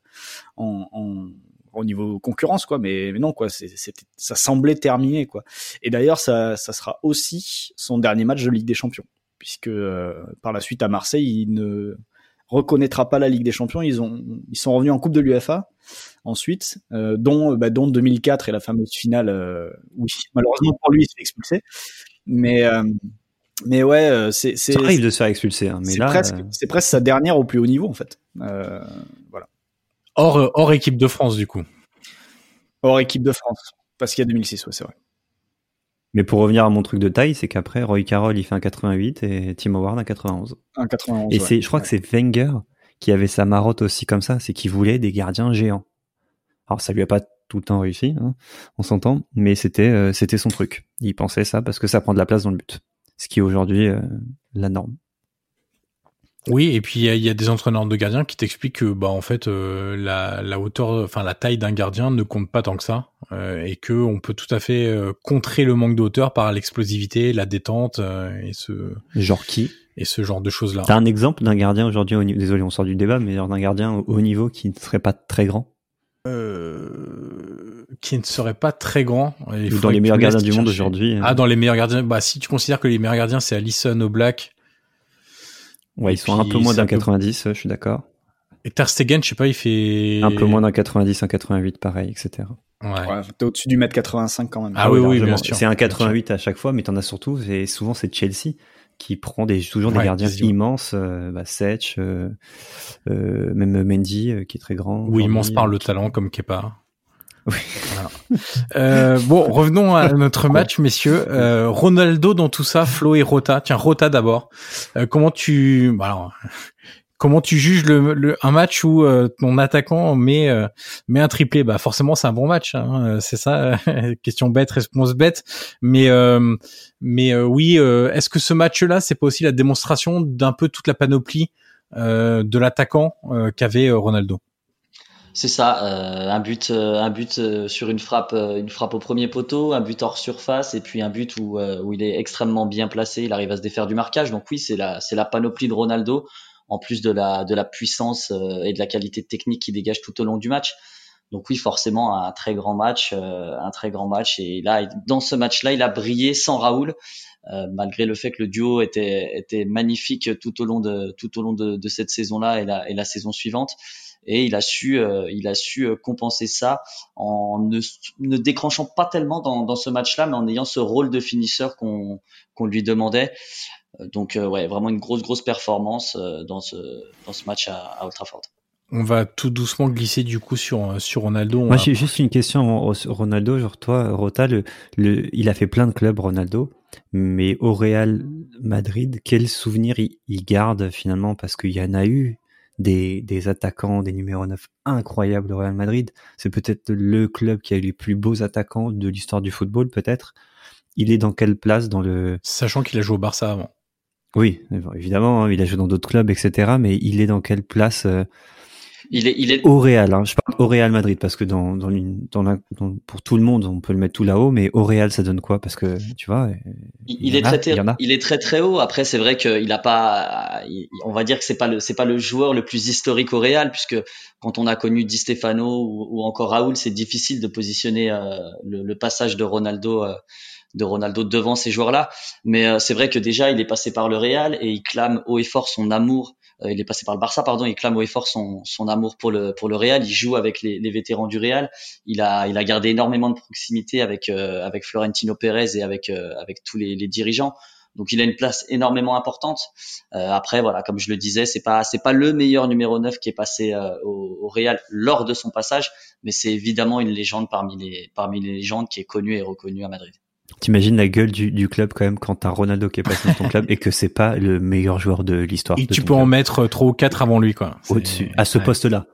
en, en au niveau concurrence quoi. Mais, mais non quoi c'est ça semblait terminé quoi. Et d'ailleurs ça, ça sera aussi son dernier match de Ligue des Champions puisque euh, par la suite à Marseille il ne reconnaîtra pas la Ligue des Champions ils ont ils sont revenus en Coupe de l'UFA ensuite, euh, dont, bah, dont 2004 et la fameuse finale euh, oui, malheureusement pour lui, il s'est expulsé. Mais, euh, mais ouais, c'est. Ça arrive de se faire expulser, hein. C'est presque sa dernière au plus haut niveau, en fait. voilà. Hors, hors équipe de France, du coup. Hors équipe de France. Parce qu'il y a 2006, ouais, c'est vrai. Mais pour revenir à mon truc de taille, c'est qu'après, Roy Carroll, il fait un 88 et Tim Howard un 91. Un 91. Et c'est, je crois que c'est Wenger qui avait sa marotte aussi comme ça, c'est qu'il voulait des gardiens géants. Alors ça lui a pas tout le temps réussi, hein, on s'entend, mais c'était euh, c'était son truc. Il pensait ça parce que ça prend de la place dans le but, ce qui est aujourd'hui euh, la norme. Oui, et puis il y, a des entraîneurs de gardiens qui t'expliquent que bah en fait euh, la, la hauteur, enfin la taille d'un gardien ne compte pas tant que ça, et que on peut tout à fait contrer le manque de hauteur par l'explosivité, la détente et ce genre qui? et ce genre de choses là. T'as un exemple d'un gardien aujourd'hui, désolé on sort du débat, mais d'un gardien au haut niveau qui ne serait pas très grand? Euh, qui ne serait pas très grand. Il dans les meilleurs gardiens du monde aujourd'hui. Ah, dans les meilleurs gardiens. Bah, si tu considères que les meilleurs gardiens, c'est Allison, Oblak. Ouais, ils sont un peu moins d'un 90, je suis d'accord. Et Ter Stegen, je sais pas, il fait... Un peu moins d'un 90, un 88, pareil, etc. Ouais. ouais T'es au-dessus du mètre 85 quand même. Ah, oui, oui, bien sûr. C'est un 88 à chaque fois, mais t'en as surtout, et souvent c'est Chelsea qui prend des, toujours des gardiens immenses, euh, bah, Sech, euh, euh, même Mendy euh, qui est très grand. Oui, immense par le talent comme Kepa. Oui. euh, bon, revenons à notre match, messieurs. Euh, Ronaldo dans tout ça, Flo et Rota. Tiens, Rota d'abord. Euh, comment tu, bah alors, comment tu juges le, le un match où euh, ton attaquant met met un triplé? Bah forcément, c'est un bon match. Hein, c'est ça. question bête, réponse bête. Mais mais oui, est-ce que ce match-là, c'est pas aussi la démonstration d'un peu toute la panoplie euh, de l'attaquant euh, qu'avait Ronaldo? C'est ça, un but, un but sur une frappe, une frappe au premier poteau, un but hors surface et puis un but où, il est extrêmement bien placé, il arrive à se défaire du marquage. Donc oui, c'est la, c'est la panoplie de Ronaldo en plus de la, de la puissance et de la qualité technique qui dégage tout au long du match. Donc oui, forcément un très grand match, un très grand match. Et là, dans ce match-là, il a brillé sans Raoul. Euh, malgré le fait que le duo était, était magnifique tout au long de, tout au long de, de cette saison-là et la, et la saison suivante. Et il a su, euh, il a su euh, compenser ça en ne, ne décrochant pas tellement dans, dans ce match-là, mais en ayant ce rôle de finisseur qu'on qu'on lui demandait. Donc ouais, vraiment une grosse grosse performance dans ce dans ce match à, à Old Trafford. On va tout doucement glisser du coup sur sur Ronaldo. Moi, j'ai juste une question Ronaldo. Genre toi, Rota, le, le, il a fait plein de clubs, Ronaldo, mais au Real Madrid, quel souvenir il, il garde finalement? Parce qu'il y en a eu des, des attaquants, des numéros 9 incroyables au Real Madrid. C'est peut-être le club qui a eu les plus beaux attaquants de l'histoire du football, peut-être. Il est dans quelle place dans le Sachant qu'il a joué au Barça avant. Oui, évidemment, hein, il a joué dans d'autres clubs, etc. Mais il est dans quelle place euh, il est, il est au Real. Hein. Je parle au Real Madrid parce que dans, dans, dans, la, dans, pour tout le monde, on peut le mettre tout là-haut, mais au Real, ça donne quoi? Parce que tu vois, il, il est très, il, est très très haut. Après, c'est vrai qu'il a pas, on va dire que c'est pas le, c'est pas le joueur le plus historique au Real, puisque quand on a connu Di Stefano ou, ou encore Raoul, c'est difficile de positionner euh, le, le, passage de Ronaldo. Euh, de Ronaldo devant ces joueurs-là, mais euh, c'est vrai que déjà il est passé par le Real et il clame haut et fort son amour il est passé par le Barça, pardon. Il clame haut et fort son, son amour pour le pour le Real. Il joue avec les, les vétérans du Real. Il a il a gardé énormément de proximité avec euh, avec Florentino Pérez et avec euh, avec tous les, les, dirigeants. Donc il a une place énormément importante. après voilà, comme je le disais, c'est pas c'est pas le meilleur numéro 9 qui est passé au, au, Real lors de son passage, mais c'est évidemment une légende parmi les parmi les légendes qui est connue et reconnue à Madrid. T'imagines la gueule du, du, club quand même quand t'as Ronaldo qui est passé dans ton club et que c'est pas le meilleur joueur de l'histoire. Et tu peux en mettre trois ou quatre avant lui quoi. Au-dessus, à ce poste-là.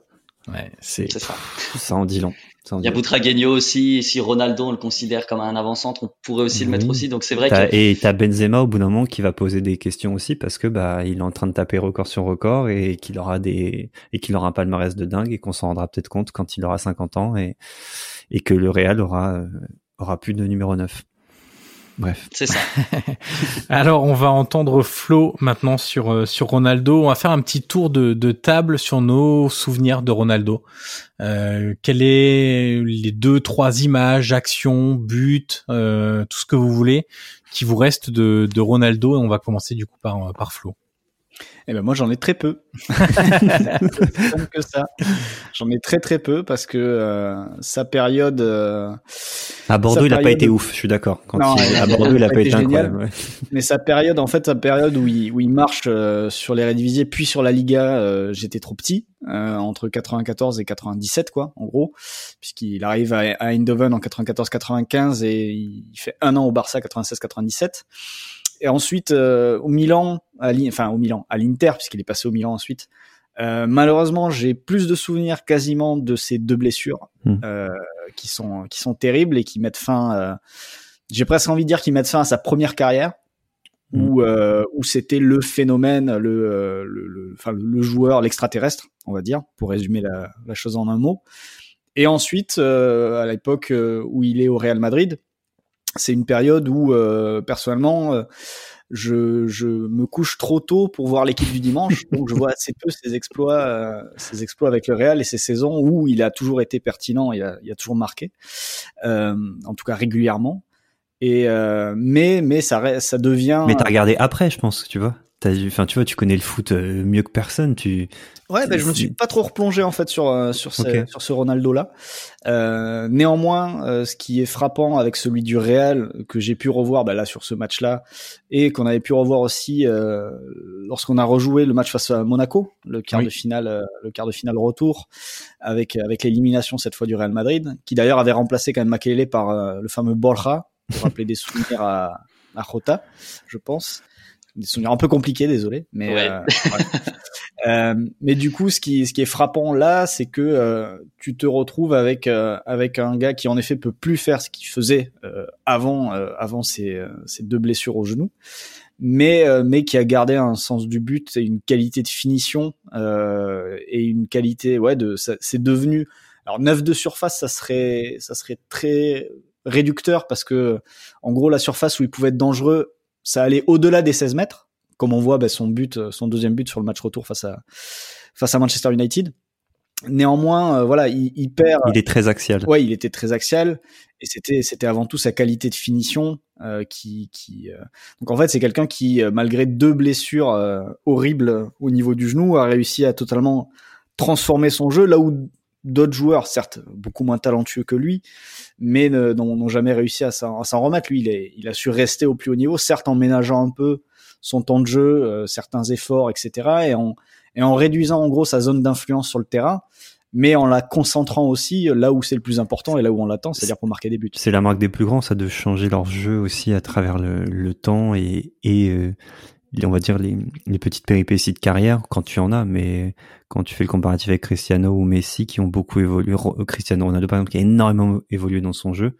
Ouais, c'est ça. Ça en dit long. Il y a Boutragueño aussi. Si Ronaldo on le considère comme un avant-centre, on pourrait aussi le mettre aussi. Donc c'est vrai que et t'as Benzema au bout d'un moment qui va poser des questions aussi parce que bah il est en train de taper record sur record et qu'il aura des et qu'il aura un palmarès de dingue et qu'on s'en rendra peut-être compte quand il aura 50 ans et et que le Real aura euh, aura plus de numéro 9. Bref. C'est ça. Alors, on va entendre Flo maintenant sur, euh, sur Ronaldo. On va faire un petit tour de, de table sur nos souvenirs de Ronaldo. Euh, quelles est les deux, trois images, actions, buts, euh, tout ce que vous voulez qui vous reste de, de Ronaldo? Et on va commencer du coup par, par Flo. Eh ben moi j'en ai très peu. que ça. J'en ai très très peu parce que euh, sa période. Euh, à Bordeaux, il n'a pas été ouf. Je suis d'accord. Non, à Bordeaux, il n'a pas, été, incroyable. Ouais. Mais sa période, en fait, sa période où il où il marche euh, sur les Rédivisés puis sur la Liga, euh, j'étais trop petit. entre 94 et 97 quoi en gros puisqu'il arrive à, à Eindhoven en 94-95 et il fait un an au Barça 96-97 et ensuite euh, au Milan, à enfin au Milan, à l'Inter puisqu'il est passé au Milan ensuite. Euh, malheureusement, j'ai plus de souvenirs quasiment de ces deux blessures hmm. euh, qui sont qui sont terribles et qui mettent fin. Euh, j'ai presque envie de dire qu'ils mettent fin à sa première carrière hmm. où euh, où c'était le phénomène, le le, le, enfin, le joueur, l'extraterrestre, on va dire, pour résumer la, la chose en un mot. Et ensuite, à l'époque où il est au Real Madrid, c'est une période où personnellement je, je, me couche trop tôt pour voir l'équipe du dimanche, donc je vois assez peu ses exploits, euh, ses exploits avec le Real et ses saisons où il a toujours été pertinent, il a, il a toujours marqué, en tout cas régulièrement. Et mais mais ça ça devient. Mais t'as regardé après, je pense, tu vois. Enfin, tu vois, tu connais le foot mieux que personne. Tu Ouais, ben, je me suis pas trop replongé en fait sur euh, sur ce, sur ce Ronaldo là. Euh, néanmoins, euh, ce qui est frappant avec celui du Real que j'ai pu revoir bah, là sur ce match là et qu'on avait pu revoir aussi euh, lorsqu'on a rejoué le match face à Monaco, le quart de finale le quart de finale retour avec avec l'élimination cette fois du Real Madrid, qui d'ailleurs avait remplacé quand même Makelele par le fameux Borja pour rappeler des souvenirs à à Jota, je pense des souvenirs un peu compliqués, désolé, mais ouais. Euh, mais du coup, ce qui, ce qui est frappant là, c'est que euh, tu te retrouves avec euh, avec un gars qui en effet peut plus faire ce qu'il faisait avant avant ses, ses deux blessures au genou, mais mais qui a gardé un sens du but et une qualité de finition et une qualité ouais de c'est devenu alors 9 de surface, ça serait ça serait très réducteur parce que en gros la surface où il pouvait être dangereux, ça allait au-delà des 16 mètres comme on voit bah, son but, euh, son deuxième but sur le match retour face à face à Manchester United. Néanmoins, euh, voilà, il, il, perd. Il est très axial. Ouais, il était très axial, et c'était c'était avant tout sa qualité de finition euh, qui qui. Euh... Donc en fait, c'est quelqu'un qui, malgré deux blessures horribles au niveau du genou, a réussi à totalement transformer son jeu là où d'autres joueurs, certes beaucoup moins talentueux que lui, mais n'ont jamais réussi à s'en remettre. Lui, il, est, il a su rester au plus haut niveau, certes en ménageant un peu son temps de jeu, euh, certains efforts, etc. Et en, et en réduisant en gros sa zone d'influence sur le terrain, mais en la concentrant aussi là où c'est le plus important et là où on l'attend, c'est-à-dire pour marquer des buts. C'est la marque des plus grands, ça, de changer leur jeu aussi à travers le, le temps et, et euh, on va dire les, les, petites péripéties de carrière quand tu en as, mais quand tu fais le comparatif avec Cristiano ou Messi qui ont beaucoup évolué, Cristiano Ronaldo par exemple qui a énormément évolué dans son jeu,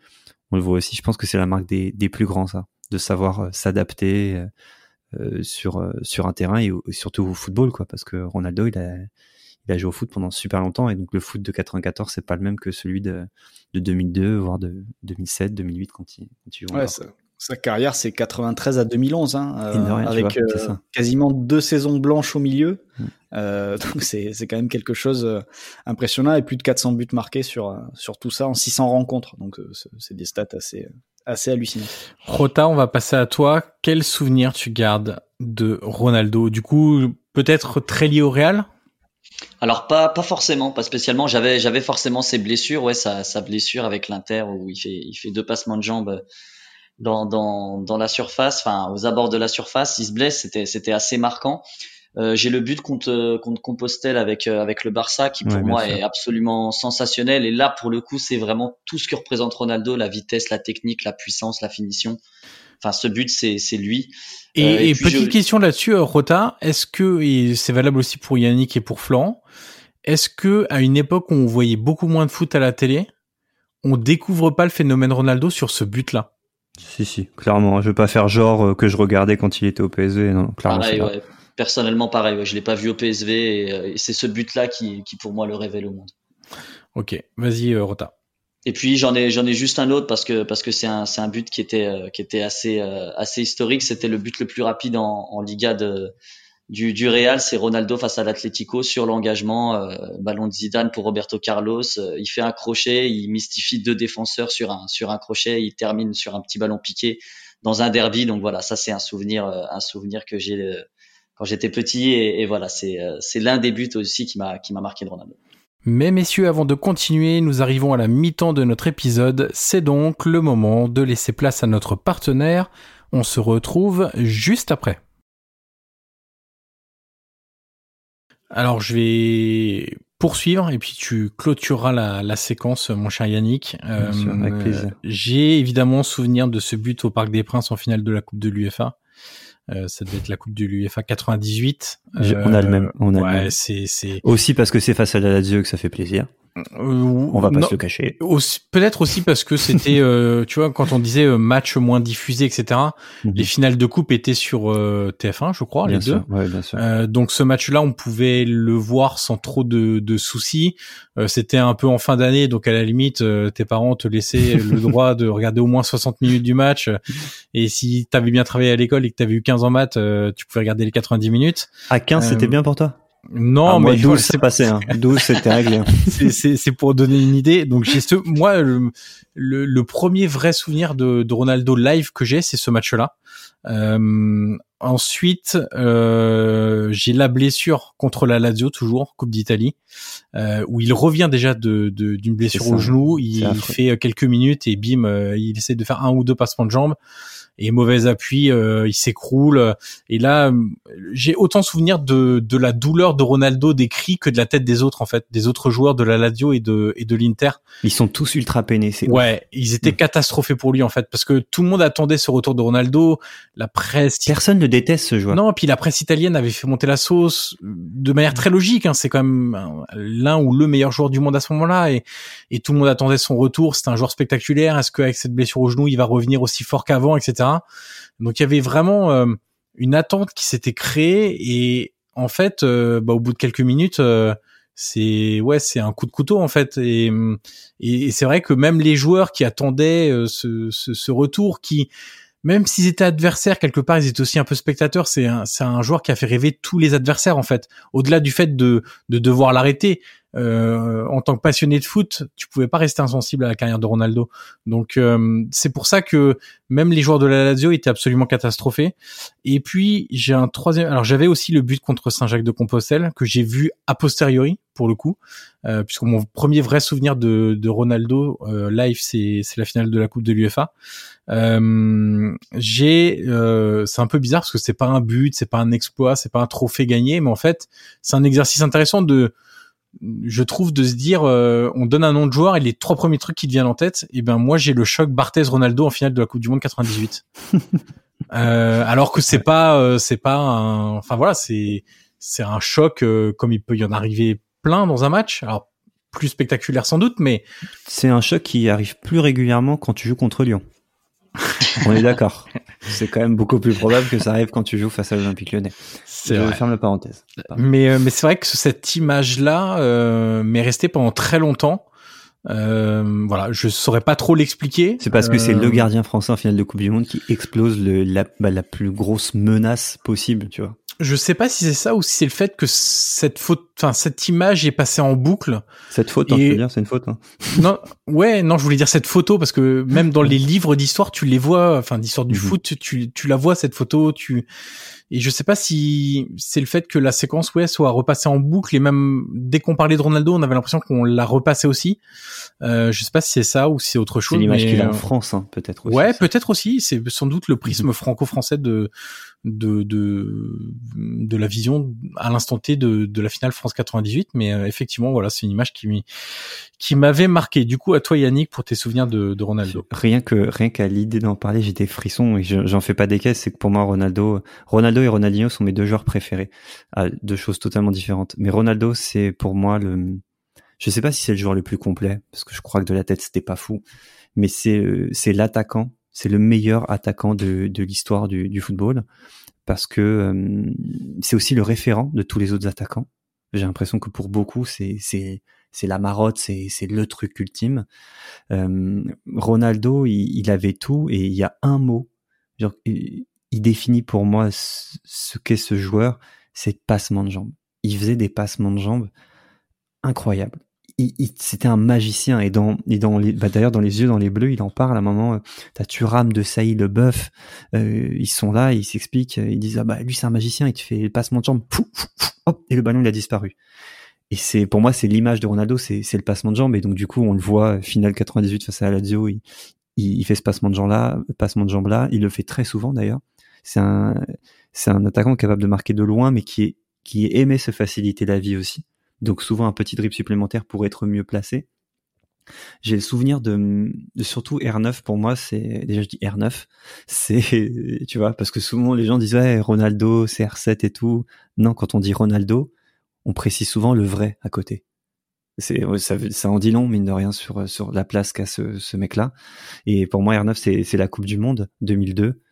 on le voit aussi. Je pense que c'est la marque des, des plus grands, ça, de savoir euh, s'adapter euh, euh, sur euh, sur un terrain et, surtout au football, quoi, parce que Ronaldo il a il a joué au foot pendant super longtemps et donc le foot de 94 c'est pas le même que celui de, de 2002 voire de 2007 2008 quand il, quand il joue ouais, ça, sa carrière, c'est 93 à 2011, hein, euh, avec euh, quasiment deux saisons blanches au milieu. Mm. Euh, donc c'est quand même quelque chose euh, impressionnant et plus de 400 buts marqués sur sur tout ça en 600 rencontres. Donc c'est des stats assez assez hallucinants. Rota, on va passer à toi. Quel souvenir tu gardes de Ronaldo? Du coup, peut-être très lié au Real? Alors pas pas forcément, pas spécialement. J'avais j'avais forcément ses blessures, ouais, sa, sa blessure avec l'Inter où il fait il fait deux passements de jambes dans, dans, dans la surface, enfin aux abords de la surface, il se blesse, c'était c'était assez marquant. Euh, j'ai le but contre contre Compostelle avec euh, avec le Barça qui pour moi est absolument sensationnel. Et là pour le coup c'est vraiment tout ce que représente Ronaldo la vitesse la technique la puissance la finition. Enfin ce but c'est c'est lui. Et, euh, et, petite question là-dessus Rota est-ce que et c'est valable aussi pour Yannick et pour Florent est-ce que à une époque où on voyait beaucoup moins de foot à la télé on découvre pas le phénomène Ronaldo sur ce but là si, si, clairement. Je veux pas faire genre euh, que je regardais quand il était au PSV. Non, clairement. Pareil, ouais. Personnellement, pareil. Ouais. Je l'ai pas vu au PSV euh, et, c'est ce but-là qui, qui, pour moi, le révèle au monde. Ok, vas-y, euh, Rota. Et puis j'en ai j'en ai juste un autre parce que parce que c'est un c'est un but qui était qui était assez assez historique. C'était le but le plus rapide en, en Liga de du, Real, c'est Ronaldo face à l'Atlético sur l'engagement, euh, ballon de Zidane pour Roberto Carlos. Euh, il fait un crochet, il mystifie deux défenseurs sur un sur un crochet, il termine sur un petit ballon piqué dans un derby. Donc voilà, ça c'est un souvenir euh, un souvenir que j'ai quand j'étais petit et, voilà, c'est c'est l'un des buts aussi qui m'a qui m'a marqué de Ronaldo. Mais messieurs, avant de continuer, nous arrivons à la mi-temps de notre épisode. C'est donc le moment de laisser place à notre partenaire. On se retrouve juste après. Alors je vais poursuivre et puis tu clôtureras la, la séquence, mon cher Yannick. Euh, avec plaisir. J'ai évidemment souvenir de ce but au Parc des Princes en finale de la Coupe de l'UFA. Euh, ça devait être la Coupe de l'UFA 98. on a le même. On a ouais, le même. c'est c'est aussi parce que c'est face à la Lazio que ça fait plaisir. Euh, on va pas non, se le cacher. Peut-être aussi parce que c'était, euh, tu vois, quand on disait euh, match moins diffusé, etc. Mm-hmm. Les finales de coupe étaient sur euh, TF1, je crois, bien les sûr, deux. Ouais, bien sûr. Euh, donc ce match-là, on pouvait le voir sans trop de, de soucis. c'était un peu en fin d'année, donc à la limite, tes parents te laissaient le droit de regarder au moins 60 minutes du match. Et si t'avais bien travaillé à l'école et que t'avais eu 15 en maths, tu pouvais regarder les 90 minutes. À 15, c'était bien pour toi? Non, ah, mais 12 c'est passé. Hein. 12 c'était réglé. Hein. c'est pour donner une idée. Donc j'ai ce, moi le, le, le, premier vrai souvenir de, de Ronaldo live que j'ai, c'est ce match-là. Euh, ensuite, euh, j'ai la blessure contre la Lazio toujours Coupe d'Italie, euh, où il revient déjà de d'une blessure au genou. Il fait quelques minutes et bim, euh, il essaie de faire un ou deux passements de jambes et mauvais appui, euh, il s'écroule. Et là, j'ai autant souvenir de, de la douleur de Ronaldo des cris que de la tête des autres en fait, des autres joueurs de la Lazio et de et de l'Inter. Ils sont tous ultra peinés. Ouais, ils étaient mmh. catastrophés pour lui en fait, parce que tout le monde attendait ce retour de Ronaldo. La presse. Personne ne déteste ce joueur. Non, puis la presse italienne avait fait monter la sauce de manière très logique. Hein. C'est quand même l'un ou le meilleur joueur du monde à ce moment-là, et, et tout le monde attendait son retour. C'était un joueur spectaculaire. Est-ce qu'avec cette blessure au genou, il va revenir aussi fort qu'avant, etc. Donc il y avait vraiment euh, une attente qui s'était créée et en fait, euh, bah, au bout de quelques minutes, euh, c'est ouais, c'est un coup de couteau en fait. Et, et, c'est vrai que même les joueurs qui attendaient ce, ce, retour, qui même s'ils étaient adversaires quelque part, ils étaient aussi un peu spectateurs. C'est un, joueur qui a fait rêver tous les adversaires en fait. Au-delà du fait de devoir l'arrêter, euh, en tant que passionné de foot, tu pouvais pas rester insensible à la carrière de Ronaldo. Donc euh, c'est pour ça que même les joueurs de la Lazio étaient absolument catastrophés. Et puis j'ai un troisième. Alors j'avais aussi le but contre Saint-Jacques de Compostelle que j'ai vu a posteriori pour le coup, euh, puisque mon premier vrai souvenir de, de Ronaldo euh, live c'est c'est la finale de la Coupe de l'UEFA. Euh, j'ai euh, c'est un peu bizarre parce que c'est pas un but, c'est pas un exploit, c'est pas un trophée gagné, mais en fait c'est un exercice intéressant de je trouve de se dire euh, on donne un nom de joueur et les trois premiers trucs qui te viennent en tête et ben moi j'ai le choc Barthez Ronaldo en finale de la Coupe du monde 98 euh, alors que c'est pas euh, c'est pas un enfin voilà c'est c'est un choc euh, comme il peut y en arriver plein dans un match. Alors plus spectaculaire sans doute mais C'est un choc qui arrive plus régulièrement quand tu joues contre Lyon. On est d'accord. C'est quand même beaucoup plus probable que ça arrive quand tu joues face à l'Olympique lyonnais. c'est Je vrai. ferme la parenthèse. mais euh, mais c'est vrai que cette image là euh, m'est restée pendant très longtemps euh, voilà je saurais pas trop l'expliquer C'est parce que c'est Euh, le gardien français en finale de Coupe du Monde qui explose le, la, bah, la plus grosse menace possible, tu vois. je sais pas si c'est ça ou si c'est le fait que cette faute, enfin cette image est passée en boucle. Cette faute, hein, Et- je veux dire, c'est une faute. Hein. Non, ouais, non, je voulais dire cette photo parce que même dans les livres d'histoire, tu les vois, enfin d'histoire du Mhm. foot, tu, tu la vois cette photo, tu et je sais pas si c'est le fait que la séquence ouais soit repassée en boucle et même dès qu'on parlait de Ronaldo, on avait l'impression qu'on l'a repassé aussi. Euh, je sais pas si c'est ça ou si c'est autre C'est chose. l'image mais, qu'il a euh, en France, hein, peut-être aussi. Ouais, peut-être aussi. C'est sans doute le prisme franco-français de de de de la vision à l'instant T de de la finale France 98. Mais euh, effectivement, voilà, c'est une image qui qui m'avait marqué. Du coup, à toi, Yannick, pour tes souvenirs de, de Ronaldo. Rien que rien qu'à l'idée d'en parler, j'ai des frissons et je- j'en fais pas des caisses. C'est que pour moi, Ronaldo, Ronaldo et Ronaldinho sont mes deux joueurs préférés. Ah, deux choses totalement différentes. Mais Ronaldo, c'est pour moi le. Je sais pas si c'est le joueur le plus complet parce que je crois que de la tête c'était pas fou, mais c'est euh, c'est l'attaquant, c'est le meilleur attaquant de de l'histoire du, football parce que euh, c'est aussi le référent de tous les autres attaquants. J'ai l'impression que pour beaucoup, c'est c'est la marotte, c'est c'est le truc ultime. Euh, Ronaldo, il, avait tout et il y a un mot, il, définit pour moi ce, ce qu'est ce joueur, c'est passement de jambes. Il faisait des passements de jambes incroyables. Il, il- c'était un magicien et dans, et dans les, bah d'ailleurs dans les yeux dans les bleus, il en parle à un moment. euh, T'as Thuram de Saï le bœuf, euh, ils sont là, ils s'expliquent, euh, ils disent ah bah lui c'est un magicien, il te fait le passement de jambes, fou, fou, fou, hop et le ballon il a disparu. Et c'est pour moi c'est l'image de Ronaldo, c'est c'est le passement de jambes et donc du coup on le voit finale 98 face à la Lazio, il, il, il fait ce passement de jambes là, passement de jambes là, il le fait très souvent d'ailleurs. C'est un c'est un attaquant capable de marquer de loin mais qui est qui aimait se faciliter la vie aussi. Donc souvent un petit dribble supplémentaire pour être mieux placé. J'ai le souvenir de, surtout R9 pour moi c'est déjà je dis R9 c'est tu vois parce que souvent les gens disent ouais Ronaldo c'est R7 et tout. Non quand on dit Ronaldo on précise souvent le vrai à côté. C'est ça, ça en dit long mine de rien sur sur la place qu'a ce, ce mec là et pour moi R9 c'est c'est la Coupe du Monde 2002 euh,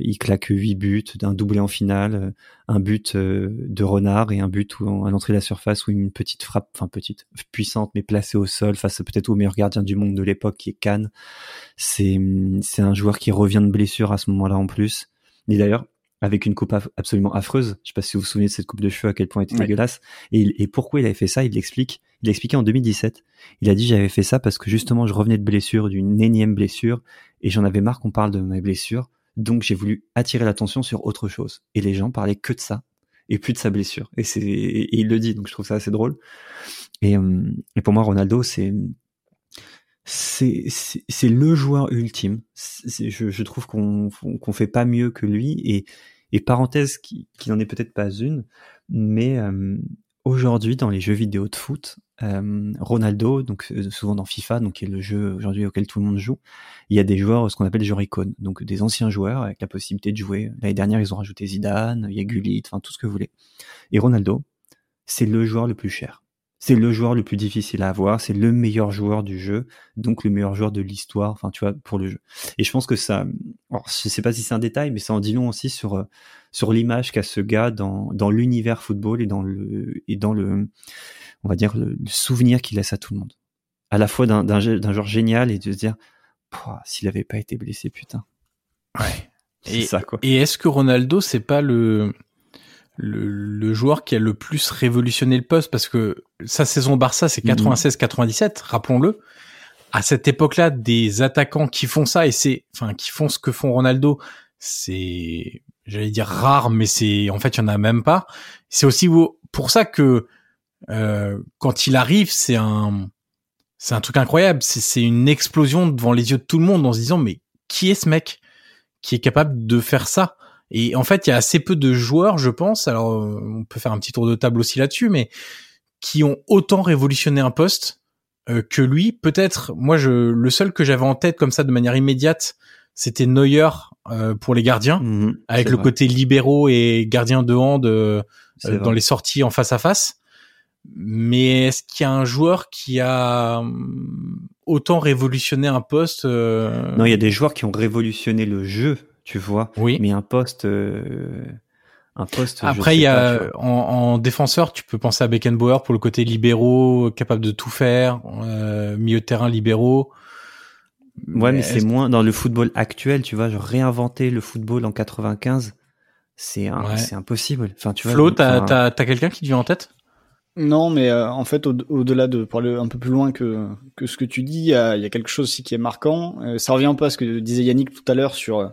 il claque huit buts d'un doublé en finale euh, un but euh, de renard et un but où, à l'entrée de la surface où une petite frappe enfin petite puissante mais placée au sol face peut-être au meilleur gardien du monde de l'époque qui est Cannes c'est c'est un joueur qui revient de blessure à ce moment-là en plus et d'ailleurs avec une coupe absolument affreuse. Je sais pas si vous vous souvenez de cette coupe de cheveux à quel point elle était Ouais. dégueulasse. Et, il- et pourquoi il avait fait ça? Il l'explique. Il l'a expliqué en 2017. Il a dit j'avais fait ça parce que justement je revenais de blessure, d'une énième blessure, et j'en avais marre qu'on parle de mes blessures. Donc j'ai voulu attirer l'attention sur autre chose. Et les gens parlaient que de ça et plus de sa blessure. Et c'est et il le dit. Donc je trouve ça assez drôle. Et, euh, et pour moi Ronaldo c'est c'est c'est le joueur ultime. Je, je trouve qu'on qu'on fait pas mieux que lui et et parenthèse qui, qui n'en est peut-être pas une, mais euh, aujourd'hui dans les jeux vidéo de foot, euh, Ronaldo, donc euh, souvent dans FIFA, donc qui est le jeu aujourd'hui auquel tout le monde joue, il y a des joueurs, ce qu'on appelle joueurs icônes, donc des anciens joueurs avec la possibilité de jouer. L'année dernière, ils ont rajouté Zidane, il y a Gullit, enfin tout ce que vous voulez. Et Ronaldo, c'est le joueur le plus cher. C'est le joueur le plus difficile à avoir, c'est le meilleur joueur du jeu, donc le meilleur joueur de l'histoire, enfin tu vois, pour le jeu. Et je pense que ça, alors, je sais pas si c'est un détail, mais ça en dit long aussi sur euh, sur l'image qu'a ce gars dans dans l'univers football et dans le et dans le on va dire le, le souvenir qu'il laisse à tout le monde. À la fois d'un d'un joueur génial et de se dire s'il avait pas été blessé, putain. Ouais. Et- ça quoi. Et est-ce que Ronaldo, c'est pas le le, le joueur qui a le plus révolutionné le poste parce que sa saison Barça c'est 96-97, rappelons-le. À cette époque-là, des attaquants qui font ça et c'est, enfin, qui font ce que font Ronaldo, c'est, j'allais dire rare, mais c'est, en fait, il y en a même pas. C'est aussi pour ça que euh, quand il arrive, c'est un, c'est un truc incroyable. C'est une explosion devant les yeux de tout le monde en se disant mais qui est ce mec qui est capable de faire ça? Et en fait, il y a assez peu de joueurs, je pense. Alors, euh, on peut faire un petit tour de table aussi là-dessus, mais qui ont autant révolutionné un poste euh, que lui. Peut-être, moi, je, le seul que j'avais en tête comme ça de manière immédiate, c'était Neuer euh, pour les gardiens, Mhm, avec le vrai. côté libéraux et gardien de hand euh, vrai. dans les sorties en face à face. Mais est-ce qu'il y a un joueur qui a hum, autant révolutionné un poste Non, il y a des joueurs qui ont révolutionné le jeu, tu vois. Oui. Mais un poste, euh, un poste. Après, il y a en, en défenseur, tu peux penser à Beckenbauer pour le côté libéraux, capable de tout faire, euh, milieu de terrain libéraux. Ouais, mais c'est moins dans le football actuel, tu vois. Genre réinventer le football en 95, c'est Ouais. impossible. Enfin, tu vois. Flo, t'as enfin, t'as t'as quelqu'un qui te vient en tête? Non, mais euh, en fait, au- au-delà de pour aller un peu plus loin que ce que tu dis, il y a, quelque chose aussi qui est marquant. Euh, ça revient un peu à ce que disait Yannick tout à l'heure sur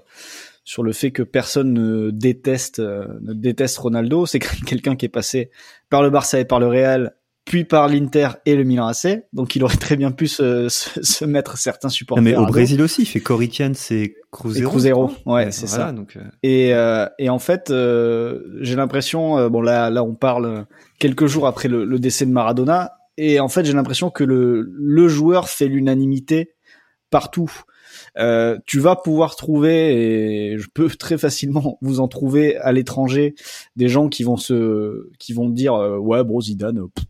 sur le fait que personne ne déteste euh, ne déteste Ronaldo. C'est quelqu'un qui est passé par le Barça et par le Real, puis par l'Inter et le Milan AC. Donc, il aurait très bien pu se se, se mettre certains non, supporters. mais au. Brésil aussi, il fait Corinthians et Et Cruzeiro. Cruzeiro, je crois. ouais, c'est voilà, ça. Donc, euh, Et, euh, et en fait, euh, j'ai l'impression, euh, bon là, là, on parle quelques jours après le, le décès de Maradona, et en fait, j'ai l'impression que le, le joueur fait l'unanimité partout. Euh, tu vas pouvoir trouver, et je peux très facilement vous en trouver à l'étranger, des gens qui vont se, qui vont dire, euh, ouais, bro, Zidane. pff.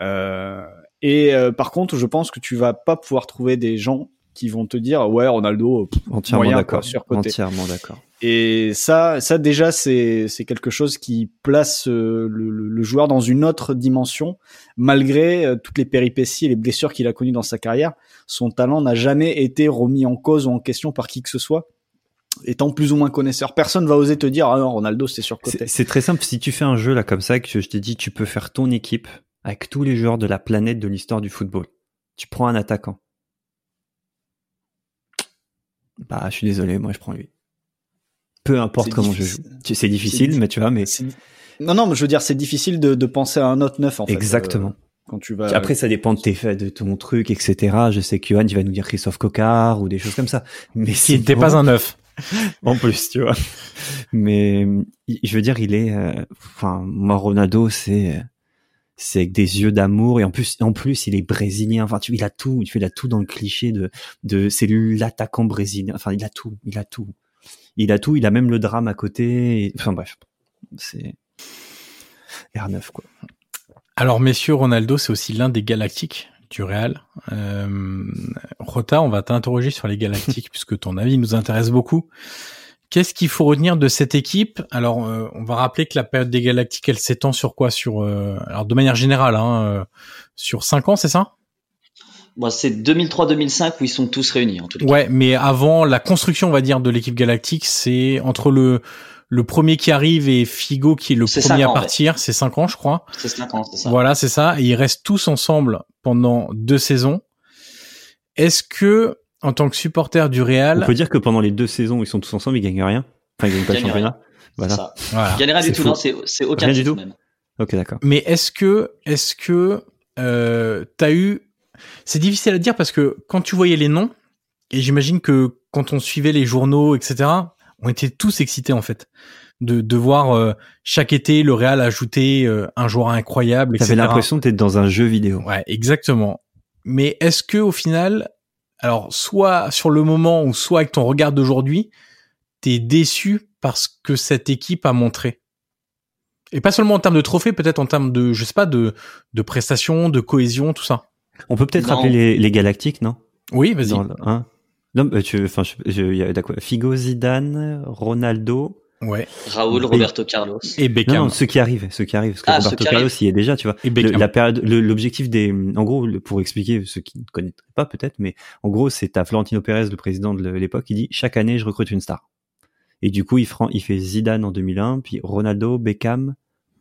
Euh, et euh, par contre, je pense que tu vas pas pouvoir trouver des gens qui vont te dire, ouais, Ronaldo. pff. entièrement d'accord. Entièrement d'accord. Et ça, ça déjà, c'est c'est quelque chose qui place euh, le, le- joueur dans une autre dimension, malgré euh, toutes les péripéties et les blessures qu'il a connues dans sa carrière. Son talent n'a jamais été remis en cause ou en question par qui que ce soit. Étant plus ou moins connaisseur, personne va oser te dire ah non Ronaldo c'est surcoté. C'est c'est très simple. Si tu fais un jeu là comme ça, que je t'ai dit, tu peux faire ton équipe avec tous les joueurs de la planète de l'histoire du football. Tu prends un attaquant. Bah, je suis désolé, moi je prends lui. Peu importe comment je difficile. joue. Tu- C'est difficile, diffi- mais tu vois, mais Non non, mais je veux dire c'est difficile de, de penser à un autre neuf en fait. exactement. euh, quand tu vas. Après, ça dépend de tes faits, de ton truc, etc. Je sais que Johan, il va nous dire Christophe Cocard ou des choses comme ça. Mais Qui n'était pas un neuf. en plus, tu vois. Mais il- je veux dire, il est, euh, enfin, moi Ronaldo, c'est, c'est avec des yeux d'amour et en plus, en plus, il est brésilien. Enfin, tu, il a tout, il a tout dans le cliché de, de, c'est l'attaquant brésilien. Enfin, il a tout, il a tout, il a tout. Il a même le drame à côté. et- Enfin bref, c'est R9 quoi. Alors, messieurs, Ronaldo, c'est aussi l'un des galactiques du Real. Euh, Rota, on va t'interroger sur les galactiques puisque ton avis nous intéresse beaucoup. Qu'est-ce qu'il faut retenir de cette équipe? Alors, euh, on va rappeler que la période des galactiques, elle s'étend sur quoi? Sur, euh, alors de manière générale, hein, euh, sur cinq ans, c'est ça? Bon, c'est 2003-2005 où ils sont tous réunis en tout cas. Ouais, mais avant la construction, on va dire, de l'équipe galactique, c'est entre le le premier qui arrive et Figo qui est le premier à partir, c'est cinq ans, je crois. C'est 5 ans, c'est ça. Voilà, c'est ça. Et ils restent tous ensemble pendant deux saisons. Est-ce que, en tant que supporter du On Real, peut dire que pendant les deux saisons ils sont tous ensemble, ils gagnent rien. Enfin, ils gagnent pas le championnat. Voilà. Ils gagnent rien du tout, non, c'est c'est aucun Rien du tout même. Ok, d'accord. Mais est-ce que, est-ce que, euh, t'as eu, c'est difficile à dire parce que quand tu voyais les noms, et j'imagine que quand on suivait les journaux, etc., on était tous excités en fait de, de voir euh, chaque été le Real ajouter euh, un joueur incroyable, etc. T'avais l'impression d'être dans un jeu vidéo. Ouais, exactement. Mais est-ce que au final, alors soit sur le moment ou soit avec ton regard d'aujourd'hui, t'es déçu parce que cette équipe a montré Et pas seulement en termes de trophées, peut-être en termes de, je sais pas, de de prestations, de cohésion, tout ça. On peut peut-être rappeler les, les Galactiques, non? Oui, vas-y. Hein non, bah, tu, enfin, je, je, il y a d'accord. Figo, Zidane, Ronaldo. Ouais. Raoul, Et- Roberto Carlos. Et Non, Beckham. non, ceux qui arrivent, ceux qui arrivent, parce que Ah, Roberto Carlos y est déjà, tu vois. Et Le- Beckham. la période, l'objectif des, en gros, le- pour expliquer ceux qui ne connaîtraient pas peut-être, mais en gros, c'est à Florentino Pérez, le président de l'époque, il dit chaque année, je recrute une star. Et du coup, il, il fait Zidane en 2001, puis Ronaldo, Beckham,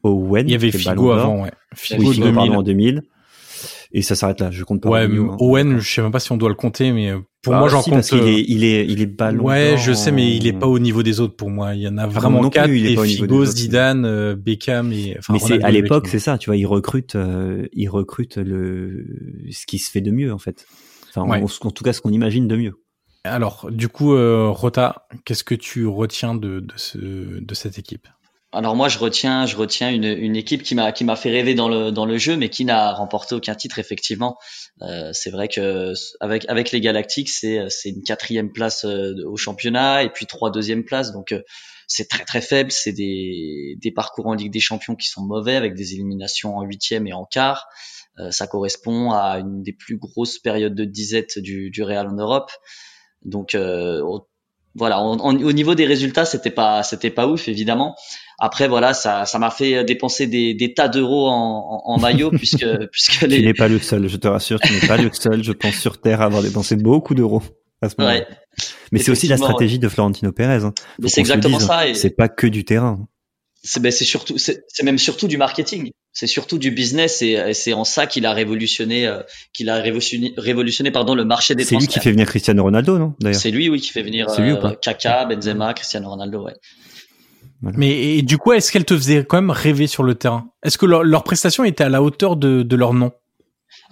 Owen. Il y avait Figo avant, ouais. Figo, 2000. en 2000. Et ça s'arrête là. Je compte pas. Ouais, hein. Owen, je sais même pas si on doit le compter, mais euh, pour bah, moi, j'en compte. Parce qu'il est, il est, il est ballon. Ouais, je sais, mais il est pas au niveau des autres pour moi. Il y en a vraiment quatre. Plus, et Figo, Zidane, euh, Beckham et. Enfin, mais c'est à l'époque, c'est ça. Tu vois, il recrute, euh, il recrute le ce qui se fait de mieux en fait. Enfin, en, en tout cas, ce qu'on imagine de mieux. Alors, du coup, euh, Rota, qu'est-ce que tu retiens de, de, ce, de cette équipe? Alors moi je retiens je retiens une, une équipe qui m'a qui m'a fait rêver dans le dans le jeu mais qui n'a remporté aucun titre effectivement. Euh, c'est vrai que avec avec les Galactiques c'est c'est une quatrième place euh, au championnat et puis trois deuxième places. Donc euh, c'est très très faible. C'est des des parcours en Ligue des Champions qui sont mauvais avec des éliminations en huitième et en quart. Euh, ça correspond à une des plus grosses périodes de disette du du Real en Europe. Donc euh, voilà, au niveau des résultats, c'était pas c'était pas ouf évidemment. Après voilà, ça ça m'a fait dépenser des, des tas d'euros en, en, maillot puisque puisque les. Tu n'es pas le seul, je te rassure, tu n'es pas le seul, je pense sur terre à avoir dépensé beaucoup d'euros à ce moment. Ouais. Mais c'est aussi la stratégie de Florentino Pérez. Hein. C'est exactement ça. Et... C'est pas que du terrain c'est ben, surtout c'est même surtout du marketing. C'est surtout du business et, c'est en ça qu'il a révolutionné euh, qu'il a révolutionné, révolutionné pardon le marché des c'est lui qui fait venir Cristiano Ronaldo non d'ailleurs? C'est lui oui qui fait venir euh, Kaka Benzema Cristiano Ronaldo ouais. Mais et, du coup est-ce qu'elle te faisait quand même rêver sur le terrain? Est-ce que leur, leur prestation était à la hauteur de, de leur nom?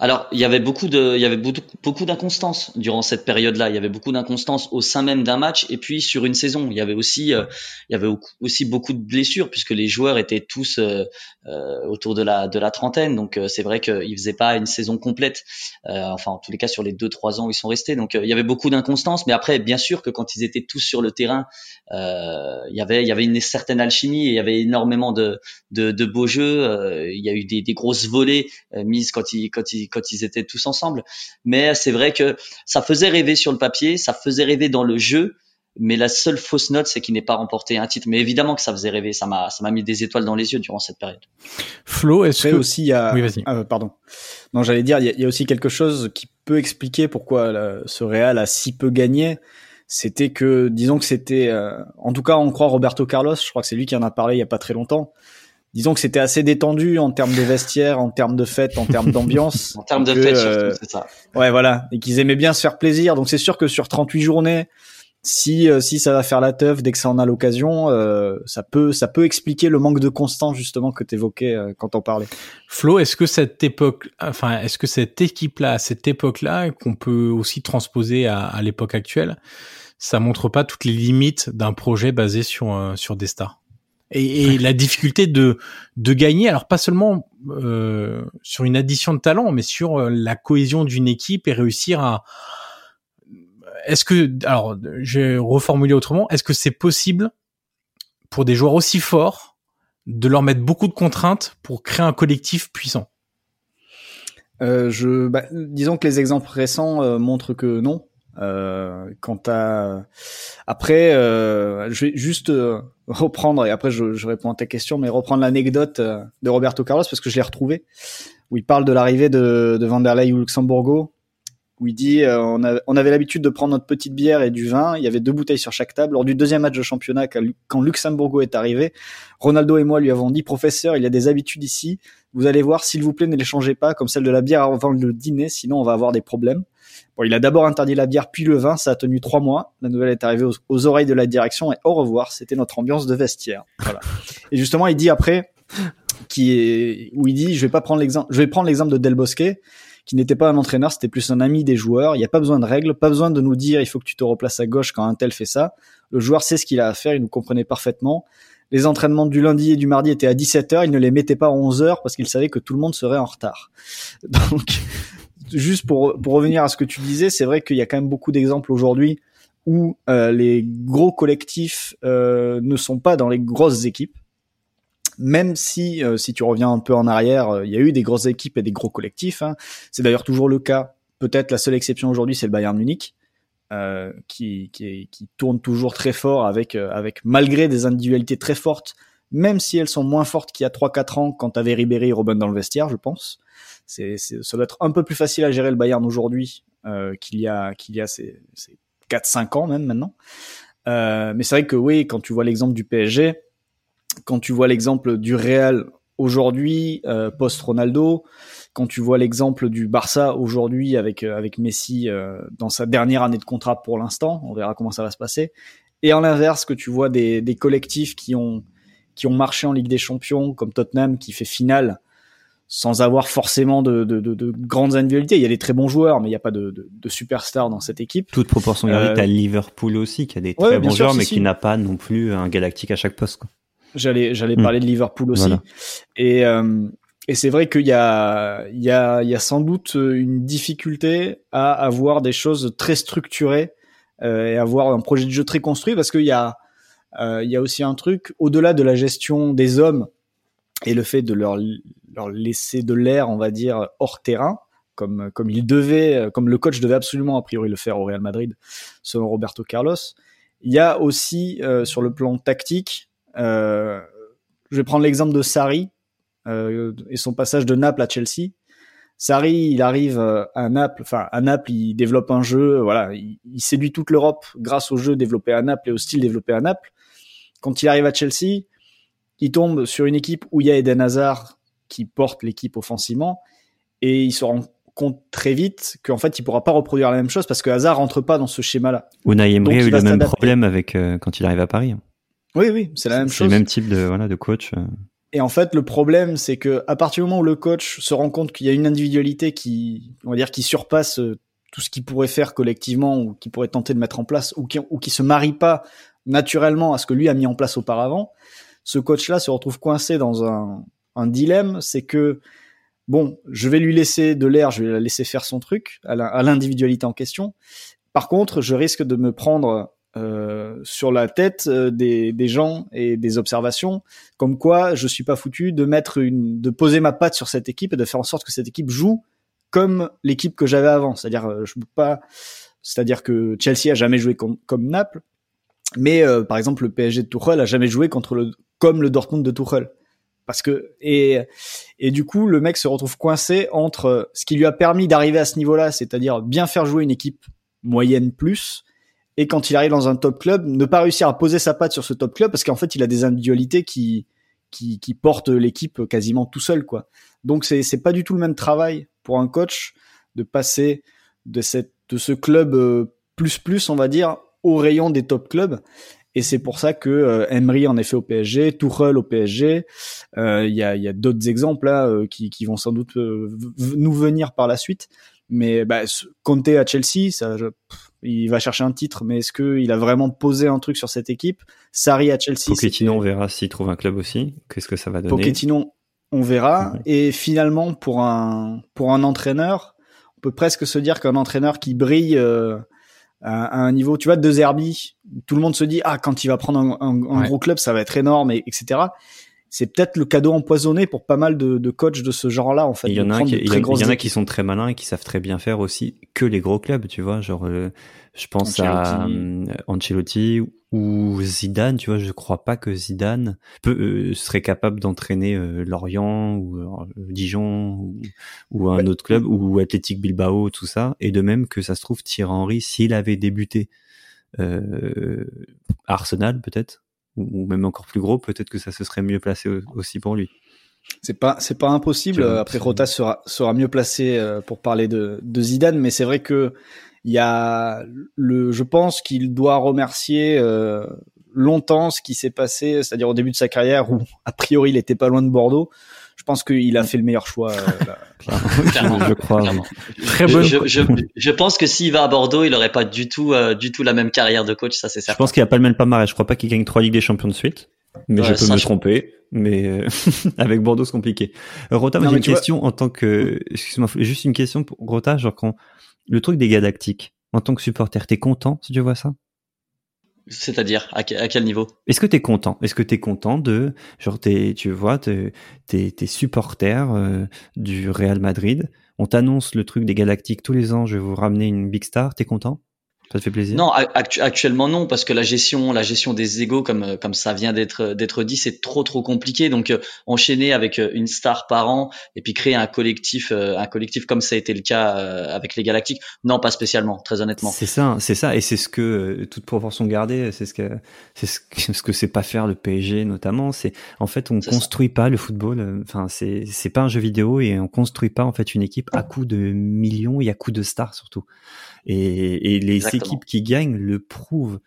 Alors, il y avait beaucoup de, il y avait beaucoup, beaucoup d'inconstance durant cette période-là. Il y avait beaucoup d'inconstance au sein même d'un match et puis sur une saison. Il y avait aussi, euh, il y avait aussi beaucoup de blessures puisque les joueurs étaient tous euh, euh autour de la de la trentaine. Donc euh, c'est vrai qu'ils faisaient pas une saison complète. enfin, en tous les cas sur les deux trois ans où ils sont restés. Donc il y avait beaucoup d'inconstance. Mais après, bien sûr que quand ils étaient tous sur le terrain, il y avait il y avait une certaine alchimie et il y avait énormément de de, de beaux jeux. il y a eu des, des grosses volées mises quand ils quand ils quand ils étaient tous ensemble. Mais c'est vrai que ça faisait rêver sur le papier, ça faisait rêver dans le jeu. Mais la seule fausse note, c'est qu'il n'ait pas remporté un titre. Mais évidemment que ça faisait rêver. Ça m'a, ça m'a mis des étoiles dans les yeux durant cette période. Flo, est-ce que aussi il y a, oui, vas-y. Euh, pardon. Non, j'allais dire, il y, a, aussi quelque chose qui peut expliquer pourquoi ce Real a si peu gagné. C'était que, disons que c'était, euh, en tout cas, on croit Roberto Carlos. Je crois que c'est lui qui en a parlé il y a pas très longtemps disons que c'était assez détendu en termes de vestiaire, en termes de fêtes, en termes d'ambiance. en termes de fêtes, euh, c'est ça. Ouais, voilà, et qu'ils aimaient bien se faire plaisir. Donc c'est sûr que sur 38 journées, si euh, si ça va faire la teuf dès que ça en a l'occasion, euh, ça peut ça peut expliquer le manque de constance justement que tu évoquais quand on parlait. Flo, est-ce que cette époque, enfin, est-ce que cette équipe-là, cette époque-là, qu'on peut aussi transposer à, à l'époque actuelle, ça montre pas toutes les limites d'un projet basé sur sur des stars? Et, et la difficulté de de gagner alors pas seulement euh, sur une addition de talent mais sur euh, la cohésion d'une équipe et réussir à est-ce que alors je vais reformuler autrement est-ce que c'est possible pour des joueurs aussi forts de leur mettre beaucoup de contraintes pour créer un collectif puissant? Euh, je, bah, disons que les exemples récents euh, montrent que non. Euh, quant à après, euh, je vais juste euh, reprendre et après je, je, réponds à ta question, mais reprendre l'anecdote euh, de Roberto Carlos parce que je l'ai retrouvé où il parle de l'arrivée de, de Vanderlei au Luxembourgo où il dit on, on, avait l'habitude de prendre notre petite bière et du vin. Il y avait deux bouteilles sur chaque table. Lors du deuxième match de championnat, quand Luxembourgo est arrivé, Ronaldo et moi lui avons dit professeur, il y a des habitudes ici. Vous allez voir, s'il vous plaît, ne les changez pas, comme celle de la bière avant le dîner, sinon on va avoir des problèmes. Bon, il a d'abord interdit la bière, puis le vin. Ça a tenu trois mois. La nouvelle est arrivée aux, oreilles de la direction et au revoir. C'était notre ambiance de vestiaire. Voilà. et justement, il dit après, qui est, où il dit, je vais pas prendre l'exemple, je vais prendre l'exemple de Del Bosque, qui n'était pas un entraîneur, c'était plus un ami des joueurs. Il n'y a pas besoin de règles, pas besoin de nous dire, il faut que tu te replaces à gauche quand un tel fait ça. Le joueur sait ce qu'il a à faire, il nous comprenait parfaitement. Les entraînements du lundi et du mardi étaient à 17h, il ne les mettait pas à 11h parce qu'il savait que tout le monde serait en retard. Donc, juste pour, pour revenir à ce que tu disais, c'est vrai qu'il y a quand même beaucoup d'exemples aujourd'hui où euh, les gros collectifs euh, ne sont pas dans les grosses équipes. Même si, euh, si tu reviens un peu en arrière, il y a eu des grosses équipes et des gros collectifs. Hein. C'est d'ailleurs toujours le cas. Peut-être la seule exception aujourd'hui, c'est le Bayern Munich, qui, qui, qui, tourne toujours très fort avec, avec malgré des individualités très fortes, même si elles sont moins fortes qu'il y a 3-4 ans quand t'avais Ribéry et Robin dans le vestiaire, je pense c'est, ça doit être un peu plus facile à gérer le Bayern aujourd'hui euh, qu'il y a qu'il y a ces, ces 4-5 ans même maintenant. Euh, mais c'est vrai que oui, quand tu vois l'exemple du PSG, quand tu vois l'exemple du Real aujourd'hui, euh, post-Ronaldo, quand tu vois l'exemple du Barça aujourd'hui avec euh, avec Messi euh, dans sa dernière année de contrat pour l'instant, on verra comment ça va se passer. Et en l'inverse, que tu vois des, des collectifs qui ont qui ont marché en Ligue des Champions, comme Tottenham qui fait finale sans avoir forcément de, de, de, de, grandes individualités. Il y a des très bons joueurs, mais il n'y a pas de, de, superstars dans cette équipe. Toute proportion gardée, euh, Liverpool aussi, qui a des très bons joueurs, mais qui n'a pas non plus un galactique à chaque poste. J'allais, j'allais hmm. parler de Liverpool aussi. Et, euh, et c'est vrai qu'il y a, il y, a, il y a sans doute une difficulté à avoir des choses très structurées euh, et avoir un projet de jeu très construit parce qu'il y a, euh, il y a aussi un truc au-delà de la gestion des hommes et le fait de leur, leur laisser de l'air, on va dire, hors terrain, comme, comme il devait, comme le coach devait absolument a priori le faire au Real Madrid, selon Roberto Carlos. Il y a aussi euh, sur le plan tactique, euh, je vais prendre l'exemple de Sarri euh, et son passage de Naples à Chelsea. Sarri, il arrive euh, à Naples, enfin à Naples, il développe un jeu, voilà, il, il séduit toute l'Europe grâce au jeu développé à Naples et au style développé à Naples. Quand il arrive à Chelsea, il tombe sur une équipe où il y a Eden Hazard qui porte l'équipe offensivement et il se rend compte très vite qu'en fait il pourra pas reproduire la même chose parce que Hazard rentre pas dans ce schéma-là. Unai Emery a eu le même problème avec euh, quand il arrive à Paris. Oui, oui, c'est la même chose. C'est le même type de voilà de coach. Et en fait, le problème, c'est que à partir du moment où le coach se rend compte qu'il y a une individualité qui, on va dire, qui surpasse euh, tout ce qu'il pourrait faire collectivement ou qui pourrait tenter de mettre en place ou qui, ou qui se marie pas naturellement à ce que lui a mis en place auparavant, ce coach-là se retrouve coincé dans un, un dilemme, c'est que bon, je vais lui laisser de l'air, je vais la laisser faire son truc à l'individualité en question. Par contre, je risque de me prendre euh, sur la tête euh, des, gens et des observations, comme quoi je suis pas foutu de mettre une, de poser ma patte sur cette équipe et de faire en sorte que cette équipe joue comme l'équipe que j'avais avant. C'est-à-dire, euh, je peux pas, c'est-à-dire que Chelsea a jamais joué comme, comme Naples, mais par exemple le PSG de Tuchel a jamais joué contre le, comme le Dortmund de Tuchel parce que et et du coup le mec se retrouve coincé entre ce qui lui a permis d'arriver à ce niveau-là, c'est-à-dire bien faire jouer une équipe moyenne plus et quand il arrive dans un top club, ne pas réussir à poser sa patte sur ce top club parce qu'en fait il a des individualités qui qui, portent l'équipe quasiment tout seul quoi. Donc c'est c'est pas du tout le même travail pour un coach de passer de cette de ce club euh, plus plus on va dire au rayon des top clubs et c'est pour ça que euh, Emery en effet au PSG, Tuchel au PSG. Euh, il y a, y a d'autres exemples là euh, qui, qui, vont sans doute nous venir par la suite. Mais bah, à Chelsea, ça, il va chercher un titre, mais est-ce qu'il a vraiment posé un truc sur cette équipe? Sarri à Chelsea. Pochettino, on verra s'il trouve un club aussi. Qu'est-ce que ça va donner? Pochettino, on verra. Et finalement, pour un pour un entraîneur, on peut presque se dire qu'un entraîneur qui brille à, un niveau, tu vois, de Zerbi, tout le monde se dit ah quand il va prendre un, un, gros club, ça va être énorme, et, etc. C'est peut-être le cadeau empoisonné pour pas mal de, de coachs de ce genre-là en fait. Il y en a, qui, il y, en a qui sont très malins et qui savent très bien faire aussi que les gros clubs, tu vois, genre euh, je pense à euh, Ancelotti ou Zidane, tu vois, je crois pas que Zidane peut, euh, serait capable d'entraîner euh, Lorient ou Dijon ou, ou un autre club ou Athletic Bilbao, tout ça. Et de même que ça se trouve Thierry Henry, s'il avait débuté Arsenal peut-être ou même encore plus gros, peut-être que ça se serait mieux placé aussi pour lui. C'est pas c'est pas impossible. Après Rota sera sera mieux placé pour parler de, de Zidane, mais c'est vrai que il y a le, je pense qu'il doit remercier euh, longtemps ce qui s'est passé, c'est-à-dire au début de sa carrière où a priori il était pas loin de Bordeaux. Je pense qu'il a fait le meilleur choix. Euh, je crois. Très bonne. Je, je, je, pense que s'il va à Bordeaux, il aurait pas du tout, euh, du tout la même carrière de coach, ça c'est certain. Je pense qu'il a pas le même palmarès. Je crois pas qu'il gagne trois ligues des champions de suite. Mais je peux me tromper. Mais euh, avec Bordeaux, c'est compliqué. Rota, j'ai une question en tant que, excuse-moi, juste une question pour Rota, genre quand le truc des galactiques, en tant que supporter, t'es content si tu vois ça? C'est-à-dire à, quel niveau? Est-ce que t'es content? Est-ce que t'es content de genre t'es tu vois t'es t'es supporter euh, du Real Madrid? On t'annonce le truc des Galactiques tous les ans. Je vais vous ramener une big star. T'es content? Ça te fait plaisir? Non, actuellement non, parce que la gestion, la gestion des égos, comme comme ça vient d'être d'être dit, c'est trop trop compliqué. Donc euh, enchaîner avec euh, une star par an et puis créer un collectif, euh, un collectif comme ça a été le cas avec les Galactiques, non, pas spécialement, très honnêtement. C'est ça, c'est ça, et c'est ce que toute proportion gardée, c'est ce que c'est ce que ce que c'est pas faire le PSG notamment. C'est en fait on construit pas le football. Enfin c'est c'est pas un jeu vidéo et on construit pas en fait une équipe à coup de millions et à coup de stars surtout. Et, et les équipes qui gagnent le prouvent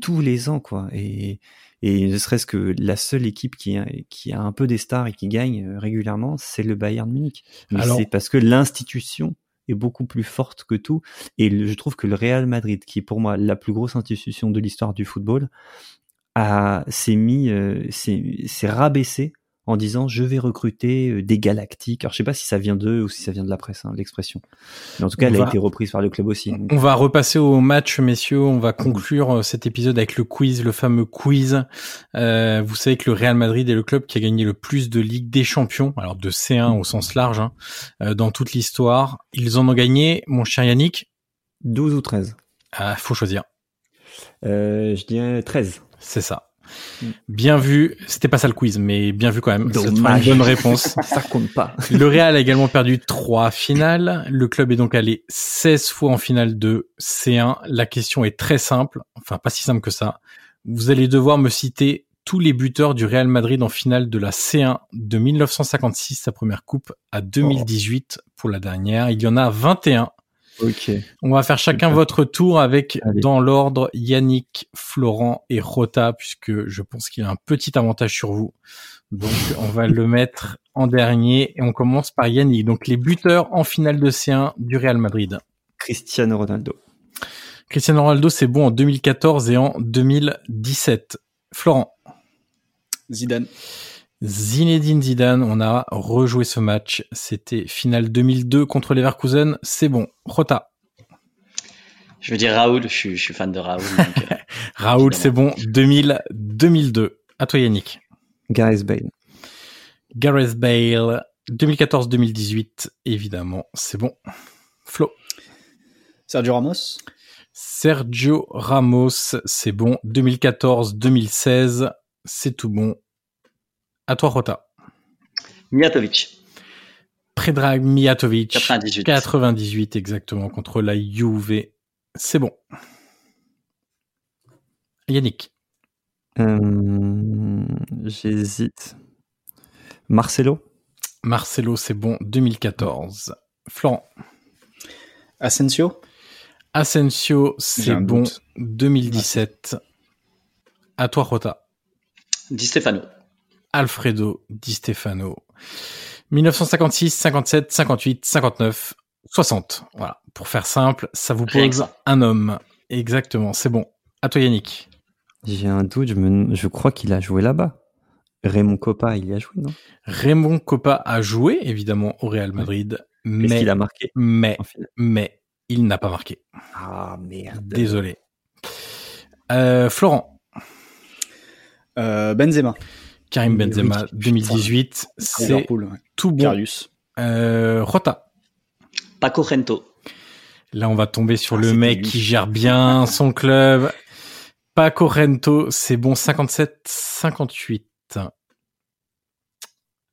tous les ans, quoi. Et, et ne serait-ce que la seule équipe qui a, qui a un peu des stars et qui gagne euh, régulièrement, c'est le Bayern Munich. Mais c'est parce que l'institution est beaucoup plus forte que tout. Et je trouve que le Real Madrid, qui est pour moi la plus grosse institution de l'histoire du football, a s'est mis, euh, s'est rabaissé en disant je vais recruter euh, des galactiques. Alors je sais pas si ça vient d'eux ou si ça vient de la presse, hein, l'expression. Mais en tout cas, elle a été reprise par le club aussi. On va repasser au match, messieurs. On va conclure euh, cet épisode avec le quiz, le fameux quiz. Euh, vous savez que le Real Madrid est le club qui a gagné le plus de Ligue des Champions, alors de C1 au sens large, hein, euh, dans toute l'histoire. Ils en ont gagné, mon cher Yannick? 12 ou 13 Ah, faut choisir. Euh, je dirais 13. C'est ça. Bien vu, c'était pas ça le quiz, mais bien vu quand même. Une bonne réponse. ça compte pas. Le Real a également perdu trois finales. Le club est donc allé 16 fois en finale de C1. La question est très simple, enfin pas si simple que ça. Vous allez devoir me citer tous les buteurs du Real Madrid en finale de la C1 de 1956, sa première coupe, à 2018 pour la dernière. Il y en a 21 Ok. On va faire chacun votre tour avec, dans l'ordre, Yannick, Florent et Rota, puisque je pense qu'il a un petit avantage sur vous. Donc, on va le mettre en dernier et on commence par Yannick. Donc, les buteurs en finale de C1 du Real Madrid. Cristiano Ronaldo. Cristiano Ronaldo, c'est bon en 2014 et en 2017. Florent. Zidane. Zinedine Zidane, on a rejoué ce match. C'était finale 2002 contre Leverkusen. C'est bon. Rota. Je veux dire Raoul, je suis, je suis fan de Raoul. Euh, Raoul, c'est bon. 2000, 2002. À toi Yannick. Gareth Bale. Gareth Bale. 2014-2018, évidemment. C'est bon. Flo. Sergio Ramos. Sergio Ramos, c'est bon. 2014-2016, c'est tout bon. À toi, Rota. Mijatovic. Predrag Mijatovic. 98. 98, exactement, contre la Juve. C'est bon. Yannick. Euh, J'hésite. Marcelo. Marcelo, c'est bon. 2014. Florent. Asensio. Asensio, c'est bon. 2017. À toi, Rota. Di Stefano. Alfredo Di Stefano. 1956, 57, 58, 59, 60. Voilà. Pour faire simple, ça vous pose un homme. Exactement. C'est bon. À toi, Yannick. J'ai un doute. Je, me... je crois qu'il a joué là-bas. Raymond Coppa, il y a joué, non? Raymond Coppa a joué, évidemment, au Real Madrid. Mais il a marqué? Mais, mais il n'a pas marqué. Ah, merde. Désolé. Euh, Florent. Euh, Benzema. Karim Benzema, oui, 2018, c'est tout bon. Euh, Rota. Paco Gento. Là, on va tomber sur ah, le mec lui. qui gère bien son club. Paco Gento, c'est bon, 57, 58.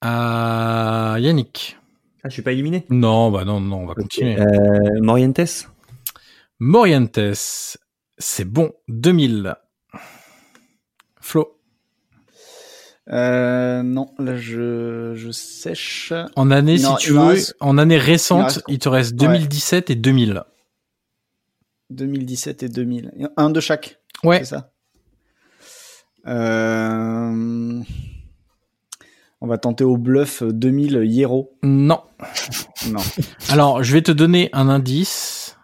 Ah, Yannick. Ah, je suis pas éliminé Non, bah non, non, on va okay. continuer. Euh, Morientes. Morientes, c'est bon, 2000. Flo. Euh, non, là je, je sèche. En année, non, si tu veux, reste... en année récente, il, il, te reste 2017 ouais. et 2000. 2017 et 2000. Un de chaque. Ouais. C'est ça. Euh... On va tenter au bluff 2000 Hiero. Non. non. Alors, je vais te donner un indice.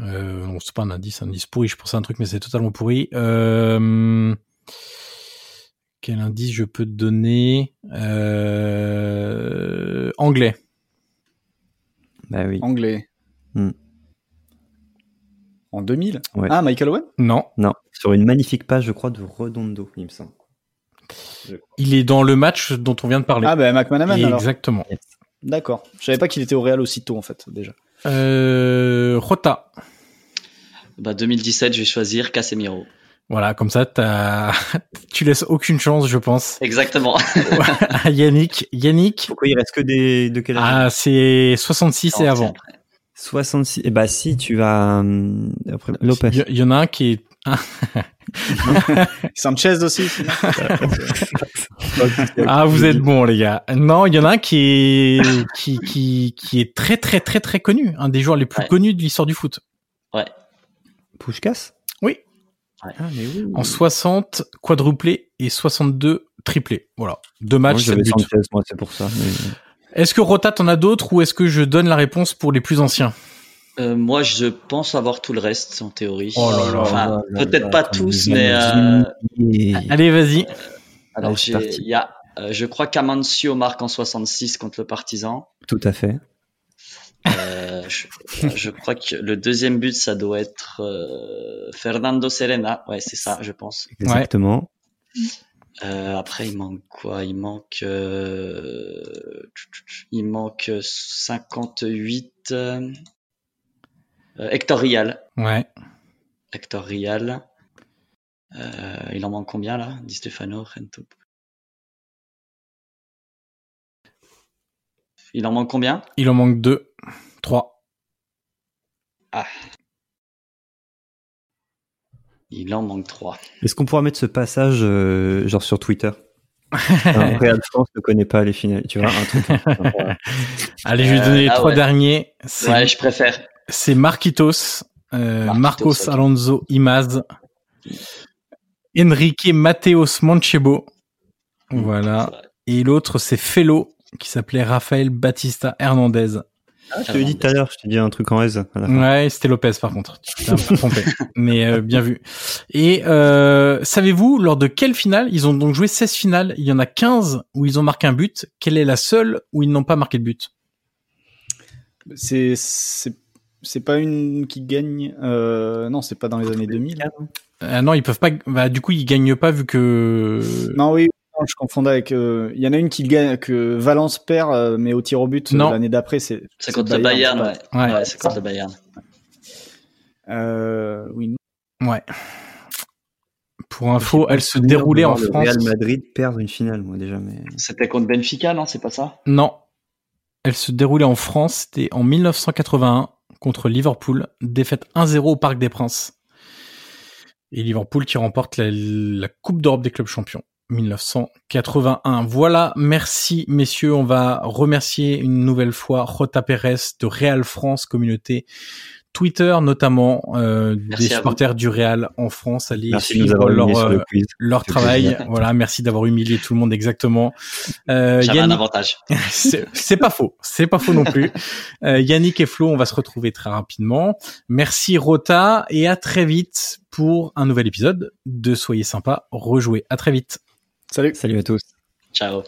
Euh, non, c'est pas un indice, un indice pourri. Je pensais à un truc, mais c'est totalement pourri. Euh... Quel indice je peux te donner euh... Anglais. Bah oui. Anglais. Hmm. En 2000 ouais. Ah, Michael Owen? Non. Non. Sur une magnifique page, je crois, de Redondo, il me semble. Il est dans le match dont on vient de parler. Ah, ben bah, McManaman alors. Exactement. Yes. D'accord. Je savais pas qu'il était au Real aussitôt, en fait, déjà. Euh... Rota. Bah 2017, je vais choisir Casemiro. Voilà, comme ça, t'as... tu laisses aucune chance, je pense. Exactement. à Yannick. Yannick. Pourquoi il reste que des de quel âge? Ah, c'est 66 et avant. 66. Et bah si tu vas hum, après Lopez. Il y, y en a un qui est. Sanchez aussi. ah, vous êtes bons, les gars. Non, il y en a un qui est qui qui qui est très très très très connu, un des joueurs les plus Ouais. connus de l'histoire du foot. Ouais. Pushkas. Ouais. Ah, mais oui. En 60 quadruplé et 62 triplé. Voilà, deux matchs, j'avais 7 buts. Sanchez, moi, c'est pour ça. mais- Est-ce que Rota t'en as d'autres ou est-ce que je donne la réponse pour les plus anciens? Euh, moi, je pense avoir tout le reste en théorie. Oh là là enfin, là là peut-être pas tous, mais euh, Et- Allez, vas-y. alors il y a, euh, je crois qu'Amancio marque en 66 contre le Partizan. Tout à fait. Je, je crois que le deuxième but, ça doit être euh, Fernando Serena. Ouais, c'est ça, je pense. Exactement. Euh, après, il manque quoi? Il manque, euh, il manque 58. euh, euh, Hector Rial. Ouais. Hector Rial. Il en manque combien là? Di Stefano, Rento. Il en manque combien? Il en manque deux, trois. Ah. Il en manque trois. Est-ce qu'on pourra mettre ce passage euh, genre sur Twitter? Un Real France ne connaît pas les finales, tu vois, un truc. Voilà. Allez, je vais Euh, donner les ah trois ouais. derniers. C'est Ouais, je préfère. c'est Marquitos, euh, Marquitos, Marcos. Alonso Imaz, Enrique Mateos Manchebo. Voilà. Et l'autre, c'est Fellow, qui s'appelait Rafael Batista Hernandez. Ah, je te l'ai dit tout à l'heure, je t'ai dit un truc en aise. Ouais, c'était Lopez par contre. Tu t'es un peu trompé. Mais euh, bien vu. Et euh, savez-vous, lors de quelle finale Ils ont donc joué 16 finales. Il y en a 15 où ils ont marqué un but. Quelle est la seule où ils n'ont pas marqué de but? C'est c'est c'est pas une qui gagne. Euh, non, c'est pas dans les années 2000. Ah Non, ils peuvent pas. Bah, du coup, ils gagnent pas vu que. Non, oui, je confondais avec. euh, Il y en a une qui gagne que Valence perd, euh, mais au tir au but euh, Non. l'année d'après, c'est. C'est contre le Bayern, ouais. c'est Ouais. Ouais, c'est contre le Bayern. Euh, oui. Ouais. Pour info, elle se déroulait en Le France. Real Madrid perd une finale, moi déjà, mais. C'était contre Benfica, non C'est pas ça? Non. Elle se déroulait en France. C'était en 1981 contre Liverpool. Défaite 1-0 au Parc des Princes. Et Liverpool qui remporte la, la Coupe d'Europe des clubs champions. 1981. Voilà, merci messieurs. On va remercier une nouvelle fois Rota Pérez de Real France Communauté. Twitter notamment euh, des supporters du Real en France. Allez Merci suivre leur, euh, le leur travail. Voilà, merci d'avoir humilié tout le monde exactement. Euh, un avantage. c'est c'est pas faux, c'est pas faux non plus. Euh, Yannick et Flo, on va se retrouver très rapidement. Merci Rota et à très vite pour un nouvel épisode de Soyez sympa, rejouez. À très vite. Salut. Salut à tous. Ciao.